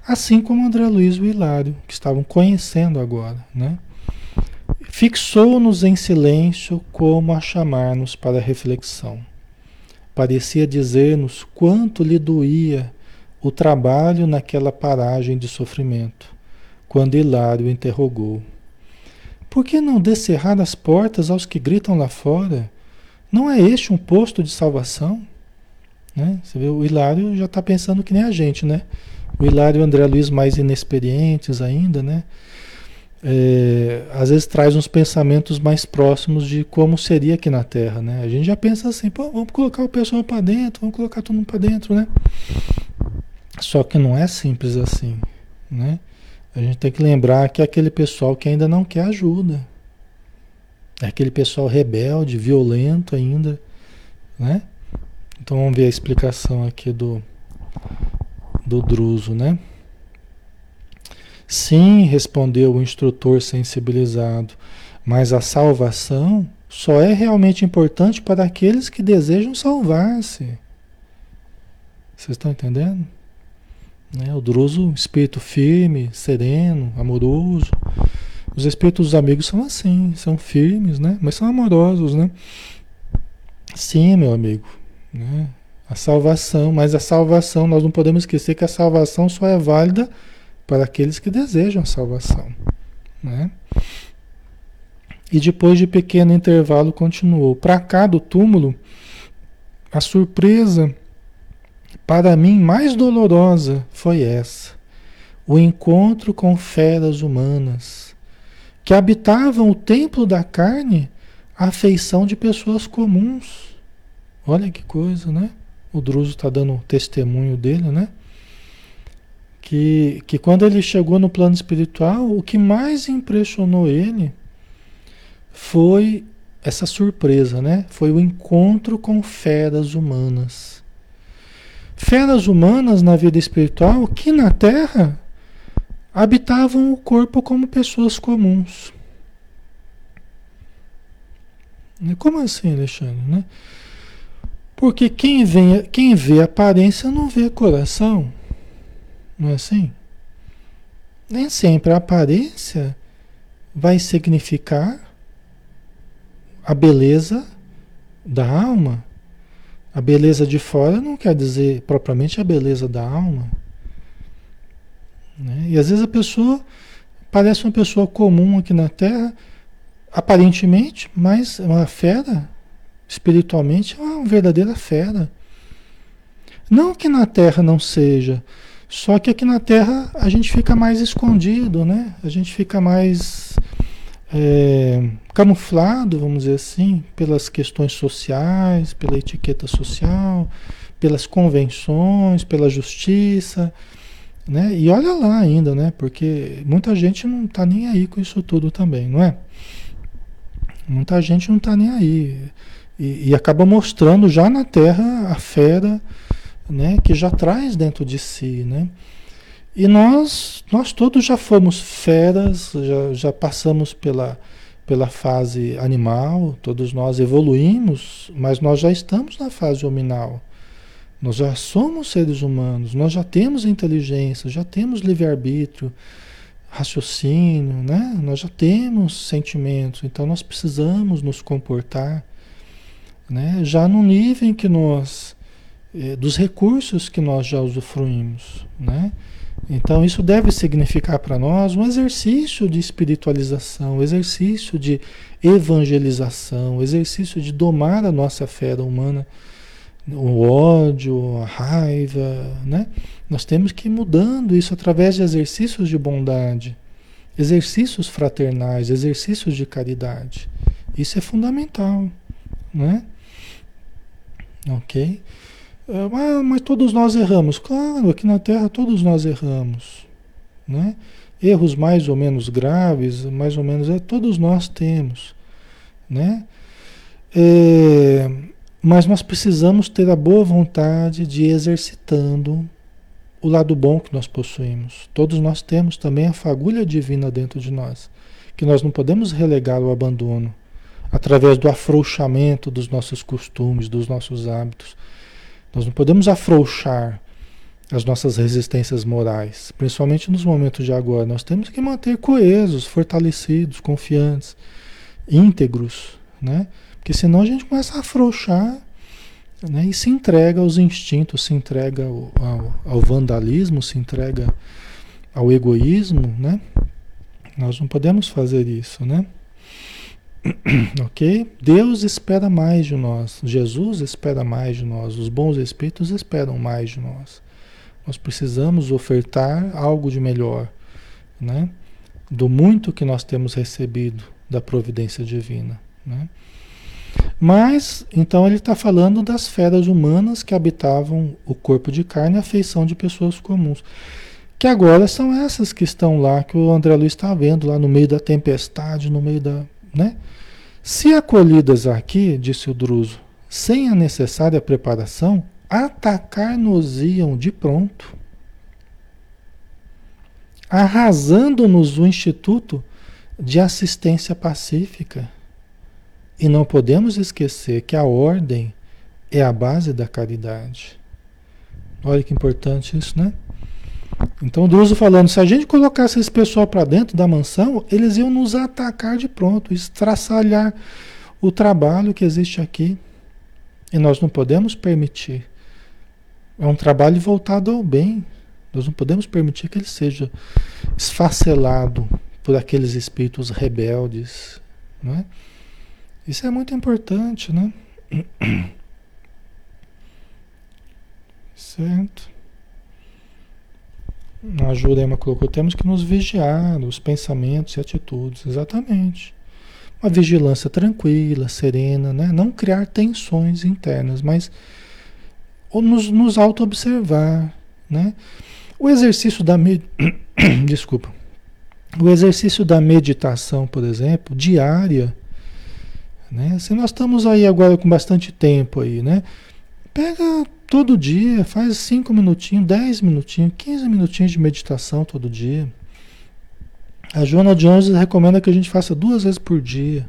assim como André Luiz e o Hilário, que estavam conhecendo agora. Né? Fixou-nos em silêncio como a chamar-nos para reflexão. Parecia dizer-nos quanto lhe doía o trabalho naquela paragem de sofrimento, quando Hilário interrogou. Por que não descerrar as portas aos que gritam lá fora? Não é este um posto de salvação? Né? Você vê, o Hilário já está pensando que nem a gente, né? O Hilário e o André Luiz mais inexperientes ainda, né? É, às vezes traz uns pensamentos mais próximos de como seria aqui na Terra, né? A gente já pensa assim, pô, vamos colocar o pessoal para dentro, vamos colocar todo mundo para dentro, né? Só que não é simples assim, né? A gente tem que lembrar que é aquele pessoal que ainda não quer ajuda, aquele pessoal rebelde, violento ainda, né? Então vamos ver a explicação aqui do, do Druso, né? Sim, respondeu o instrutor sensibilizado, mas a salvação só é realmente importante para aqueles que desejam salvar-se. Vocês estão entendendo? Né? O Druso, espírito firme, sereno, amoroso, os espíritos dos amigos são assim, são firmes, né? Mas são amorosos, né? Sim, meu amigo, né? A salvação, mas a salvação, nós não podemos esquecer que a salvação só é válida para aqueles que desejam a salvação, né? E depois de pequeno intervalo continuou. Para cá do túmulo, a surpresa para mim mais dolorosa foi essa: o encontro com feras humanas que habitavam o templo da carne a feição de pessoas comuns. Olha que coisa, né? O Druso está dando testemunho dele, né? Que, que quando ele chegou no plano espiritual, o que mais impressionou ele foi essa surpresa, né? Foi o encontro com feras humanas. Feras humanas na vida espiritual que na Terra habitavam o corpo como pessoas comuns. Como assim, Alexandre? Né? Porque quem vê, quem vê aparência não vê coração. Não é assim? Nem sempre a aparência vai significar a beleza da alma. A beleza de fora não quer dizer propriamente a beleza da alma. Né? E às vezes a pessoa parece uma pessoa comum aqui na Terra, aparentemente, mas é uma fera, espiritualmente é uma verdadeira fera. Não que na Terra não seja, só que aqui na Terra a gente fica mais escondido, né? A gente fica mais é, camuflado, vamos dizer assim, pelas questões sociais, pela etiqueta social, pelas convenções, pela justiça. Né? E olha lá ainda, né? Porque muita gente não está nem aí com isso tudo também, não é? Muita gente não está nem aí. E, e, acaba mostrando já na Terra a fera né, que já traz dentro de si. Né? E nós, nós todos já fomos feras, já, já passamos pela, pela fase animal, todos nós evoluímos, mas nós já estamos na fase hominal. Nós já somos seres humanos, nós já temos inteligência, já temos livre-arbítrio, raciocínio, né? Nós já temos sentimentos, então nós precisamos nos comportar, né? Já no nível em que nós eh, dos recursos que nós já usufruímos, né? Então isso deve significar para nós um exercício de espiritualização, um exercício de evangelização, um exercício de domar a nossa fé humana o ódio, a raiva, né? Nós temos que ir mudando isso através de exercícios de bondade, exercícios fraternais, exercícios de caridade. Isso é fundamental, né? Ok? Ah, mas todos nós erramos. Claro, aqui na Terra todos nós erramos, né? Erros mais ou menos graves, mais ou menos, é, todos nós temos, né? É, mas nós precisamos ter a boa vontade de ir exercitando o lado bom que nós possuímos. Todos nós temos também a fagulha divina dentro de nós, que nós não podemos relegar ao abandono através do afrouxamento dos nossos costumes, dos nossos hábitos. Nós não podemos afrouxar as nossas resistências morais, principalmente nos momentos de agora. Nós temos que manter coesos, fortalecidos, confiantes, íntegros, né? Porque senão a gente começa a afrouxar né, e se entrega aos instintos, se entrega ao, ao, ao, vandalismo, se entrega ao egoísmo, né? Nós não podemos fazer isso, né? <clears throat> ok? Deus espera mais de nós, Jesus espera mais de nós, os bons espíritos esperam mais de nós. Nós precisamos ofertar algo de melhor, né? Do muito que nós temos recebido da providência divina, né? Mas, então ele está falando das feras humanas que habitavam o corpo de carne a feição de pessoas comuns. Que agora são essas que estão lá, que o André Luiz está vendo lá no meio da tempestade, no meio da. Né? Se acolhidas aqui, disse o Druso, sem a necessária preparação, atacar-nos-iam de pronto, arrasando-nos o Instituto de Assistência Pacífica e não podemos esquecer que a ordem é a base da caridade. Olha que importante isso, né? Então, Druso falando, se a gente colocasse esse pessoal para dentro da mansão, eles iam nos atacar de pronto, estraçalhar o trabalho que existe aqui. E nós não podemos permitir. É um trabalho voltado ao bem. Nós não podemos permitir que ele seja esfacelado por aqueles espíritos rebeldes, não é? Isso é muito importante, né? <clears throat> Certo? A Jurema colocou, temos que nos vigiar os pensamentos e atitudes, exatamente. Uma vigilância tranquila, serena, né? Não criar tensões internas, mas ou nos, nos auto-observar, né? O exercício da med... <clears throat> desculpa. O exercício da meditação, por exemplo, diária, né? Se nós estamos aí agora com bastante tempo aí, né? Pega todo dia, faz 5 minutinhos, 10 minutinhos, 15 minutinhos de meditação todo dia. A Joana Jones recomenda que a gente faça duas vezes por dia.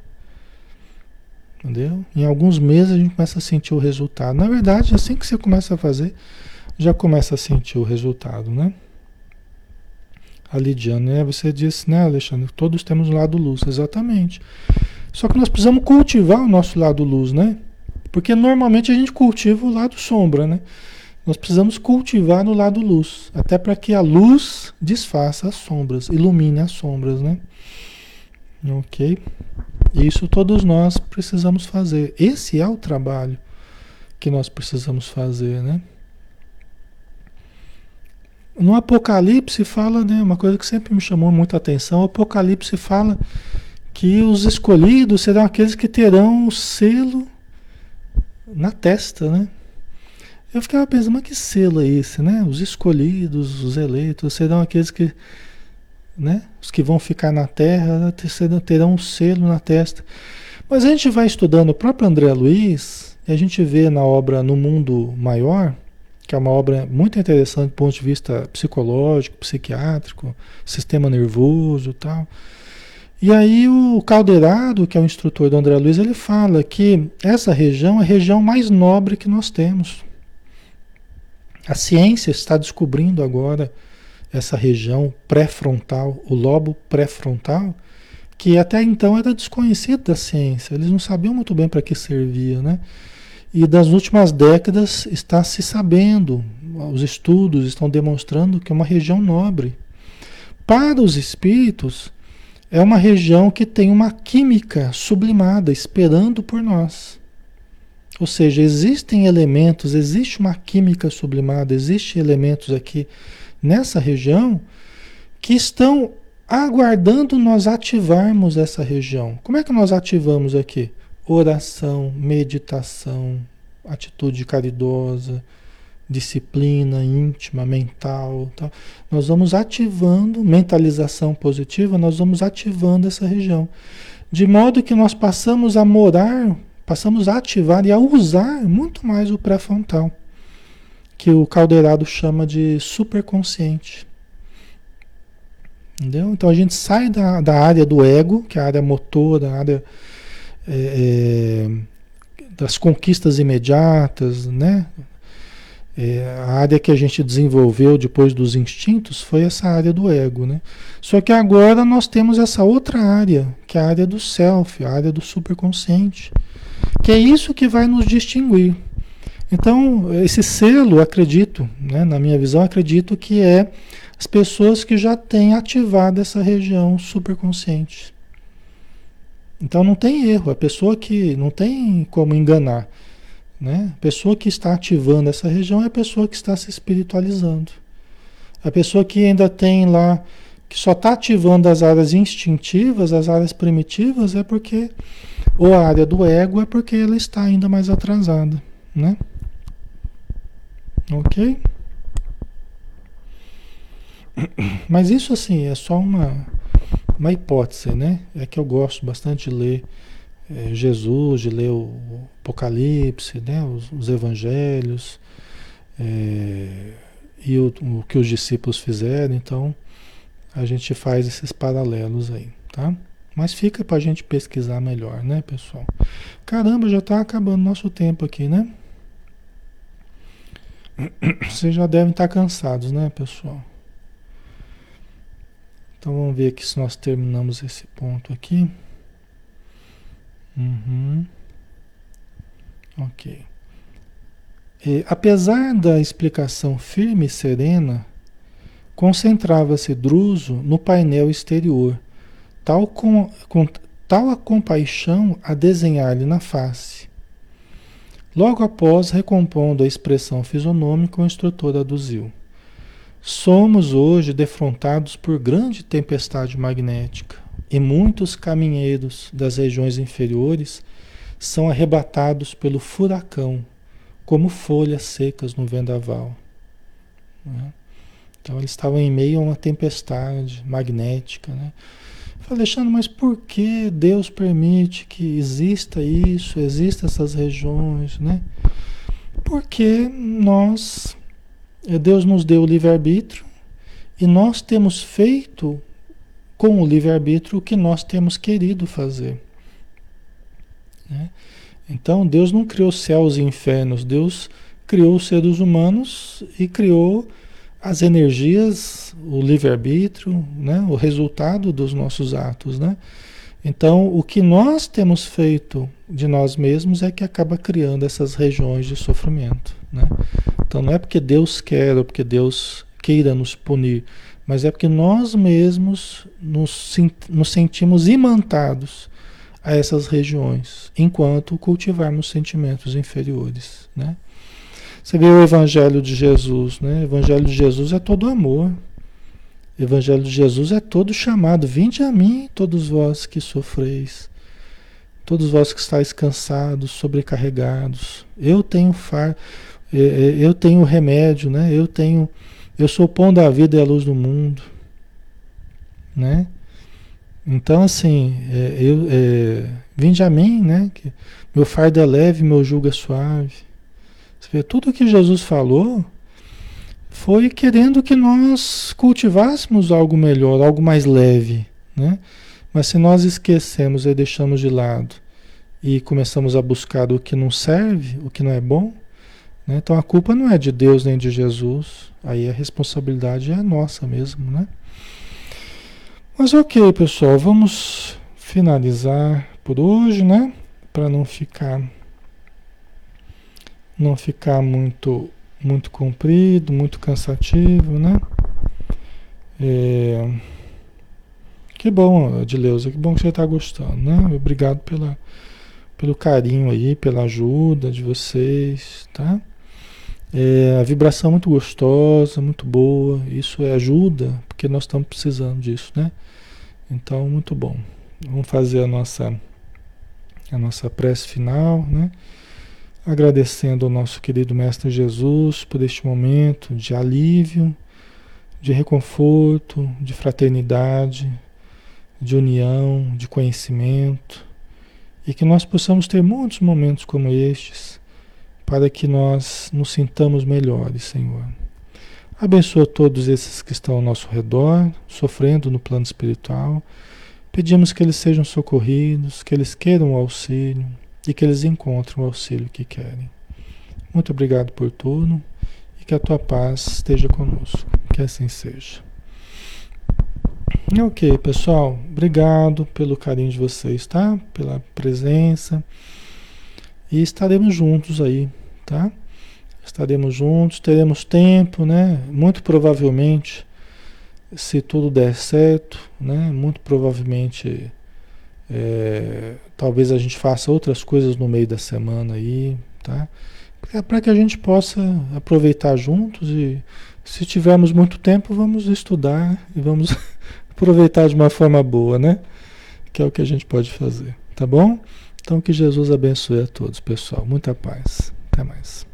Entendeu? Em alguns meses a gente começa a sentir o resultado. Na verdade, assim que você começa a fazer, já começa a sentir o resultado, né? A Lidiane, né? Você disse, né, Alexandre? Todos temos um lado luz, exatamente. Só que nós precisamos cultivar o nosso lado luz, né? Porque normalmente a gente cultiva o lado sombra, né? Nós precisamos cultivar o lado luz, até para que a luz desfaça as sombras, ilumine as sombras, né? Ok? Isso todos nós precisamos fazer. Esse é o trabalho que nós precisamos fazer, né? No Apocalipse fala, né, uma coisa que sempre me chamou muita atenção, o Apocalipse fala que os escolhidos serão aqueles que terão o selo na testa, né? Eu ficava pensando, mas que selo é esse, né? Os escolhidos, os eleitos, serão aqueles que, né? Os que vão ficar na terra terão um selo na testa. Mas a gente vai estudando o próprio André Luiz, e a gente vê na obra No Mundo Maior, que é uma obra muito interessante do ponto de vista psicológico, psiquiátrico, sistema nervoso tal. E aí o Caldeirado, que é o instrutor do André Luiz, ele fala que essa região é a região mais nobre que nós temos. A ciência está descobrindo agora essa região pré-frontal, o lobo pré-frontal, que até então era desconhecido da ciência. Eles não sabiam muito bem para que servia, né? E das últimas décadas está se sabendo, os estudos estão demonstrando que é uma região nobre. Para os espíritos, é uma região que tem uma química sublimada esperando por nós. Ou seja, existem elementos, existe uma química sublimada, existem elementos aqui nessa região que estão aguardando nós ativarmos essa região. Como é que nós ativamos aqui? Oração, meditação, atitude caridosa, disciplina íntima, mental, tal. nós vamos ativando mentalização positiva, nós vamos ativando essa região, de modo que nós passamos a morar, passamos a ativar e a usar muito mais o pré-frontal, que o caldeirado chama de superconsciente. Entendeu? Então a gente sai da, da área do ego, que é a área motora, a área é, é, das conquistas imediatas, né? É, a área que a gente desenvolveu depois dos instintos foi essa área do ego, né? Só que agora nós temos essa outra área, que é a área do self, a área do superconsciente, que é isso que vai nos distinguir. Então, esse selo, acredito, né, na minha visão, acredito que é as pessoas que já têm ativado essa região superconsciente. Então não tem erro, a pessoa que não tem como enganar. Né? A pessoa que está ativando essa região é a pessoa que está se espiritualizando. A pessoa que ainda tem lá, que só está ativando as áreas instintivas, as áreas primitivas, é porque, ou a área do ego, é porque ela está ainda mais atrasada. Né? Ok? Mas isso assim é só uma, uma hipótese, né? É que eu gosto bastante de ler é, Jesus, de ler o Apocalipse, né, os, os evangelhos, é, e o, o, que os discípulos fizeram, então a gente faz esses paralelos aí, tá? Mas fica para a gente pesquisar melhor, né, pessoal? Caramba, já está acabando nosso tempo aqui, né? Vocês já devem estar tá cansados, né, pessoal? Então vamos ver aqui se nós terminamos esse ponto aqui. Uhum. Ok. E, apesar da explicação firme e serena, concentrava-se Druso no painel exterior, tal, com, com, tal a compaixão a desenhar-lhe na face. Logo após, recompondo a expressão fisonômica, o instrutor aduziu. Somos hoje defrontados por grande tempestade magnética e muitos caminheiros das regiões inferiores são arrebatados pelo furacão, como folhas secas no vendaval. Né? Então eles estavam em meio a uma tempestade magnética. Né? Falei, Alexandre, mas por que Deus permite que exista isso, existam essas regiões? Né? Porque nós, Deus nos deu o livre-arbítrio e nós temos feito com o livre-arbítrio o que nós temos querido fazer. Né? Então Deus não criou céus e infernos, Deus criou os seres humanos e criou as energias, o livre-arbítrio, né? o resultado dos nossos atos. Né? Então, o que nós temos feito de nós mesmos é que acaba criando essas regiões de sofrimento. Né? Então, não é porque Deus quer ou porque Deus queira nos punir, mas é porque nós mesmos nos, nos sentimos imantados a essas regiões, enquanto cultivarmos sentimentos inferiores, né? Você vê o Evangelho de Jesus, né? O Evangelho de Jesus é todo amor. O Evangelho de Jesus é todo chamado. Vinde a mim, todos vós que sofreis, todos vós que estáis cansados, sobrecarregados. Eu tenho far, é, é, eu tenho remédio, né? Eu tenho, eu sou o pão da vida e a luz do mundo, né? Então, assim, é, eu, é, vinde a mim, né? Que meu fardo é leve, meu jugo é suave. Vê, tudo que Jesus falou foi querendo que nós cultivássemos algo melhor, algo mais leve, né? Mas se nós esquecemos e deixamos de lado e começamos a buscar o que não serve, o que não é bom, né? então a culpa não é de Deus nem de Jesus, aí a responsabilidade é nossa mesmo, né? Mas ok, pessoal, vamos finalizar por hoje, né? Para não ficar não ficar muito muito comprido, muito cansativo, né? É... Que bom, Adileuza, que bom que você está gostando, né? Obrigado pela, pelo carinho aí, pela ajuda de vocês, tá? É, a vibração é muito gostosa, muito boa, isso é ajuda, porque nós estamos precisando disso, né? Então, muito bom. Vamos fazer a nossa, a nossa prece final, né? Agradecendo ao nosso querido Mestre Jesus por este momento de alívio, de reconforto, de fraternidade, de união, de conhecimento, e que nós possamos ter muitos momentos como estes para que nós nos sintamos melhores, Senhor. Abençoa todos esses que estão ao nosso redor, sofrendo no plano espiritual. Pedimos que eles sejam socorridos, que eles queiram o auxílio e que eles encontrem o auxílio que querem. Muito obrigado por tudo e que a tua paz esteja conosco. Que assim seja. Ok, pessoal. Obrigado pelo carinho de vocês, tá? Pela presença. E estaremos juntos aí, tá? estaremos juntos, teremos tempo, né? Muito provavelmente, se tudo der certo, né? Muito provavelmente, é, talvez a gente faça outras coisas no meio da semana aí, tá? Para que a gente possa aproveitar juntos e, se tivermos muito tempo, vamos estudar e vamos <laughs> aproveitar de uma forma boa, né? Que é o que a gente pode fazer, tá bom? Então que Jesus abençoe a todos, pessoal. Muita paz. Até mais.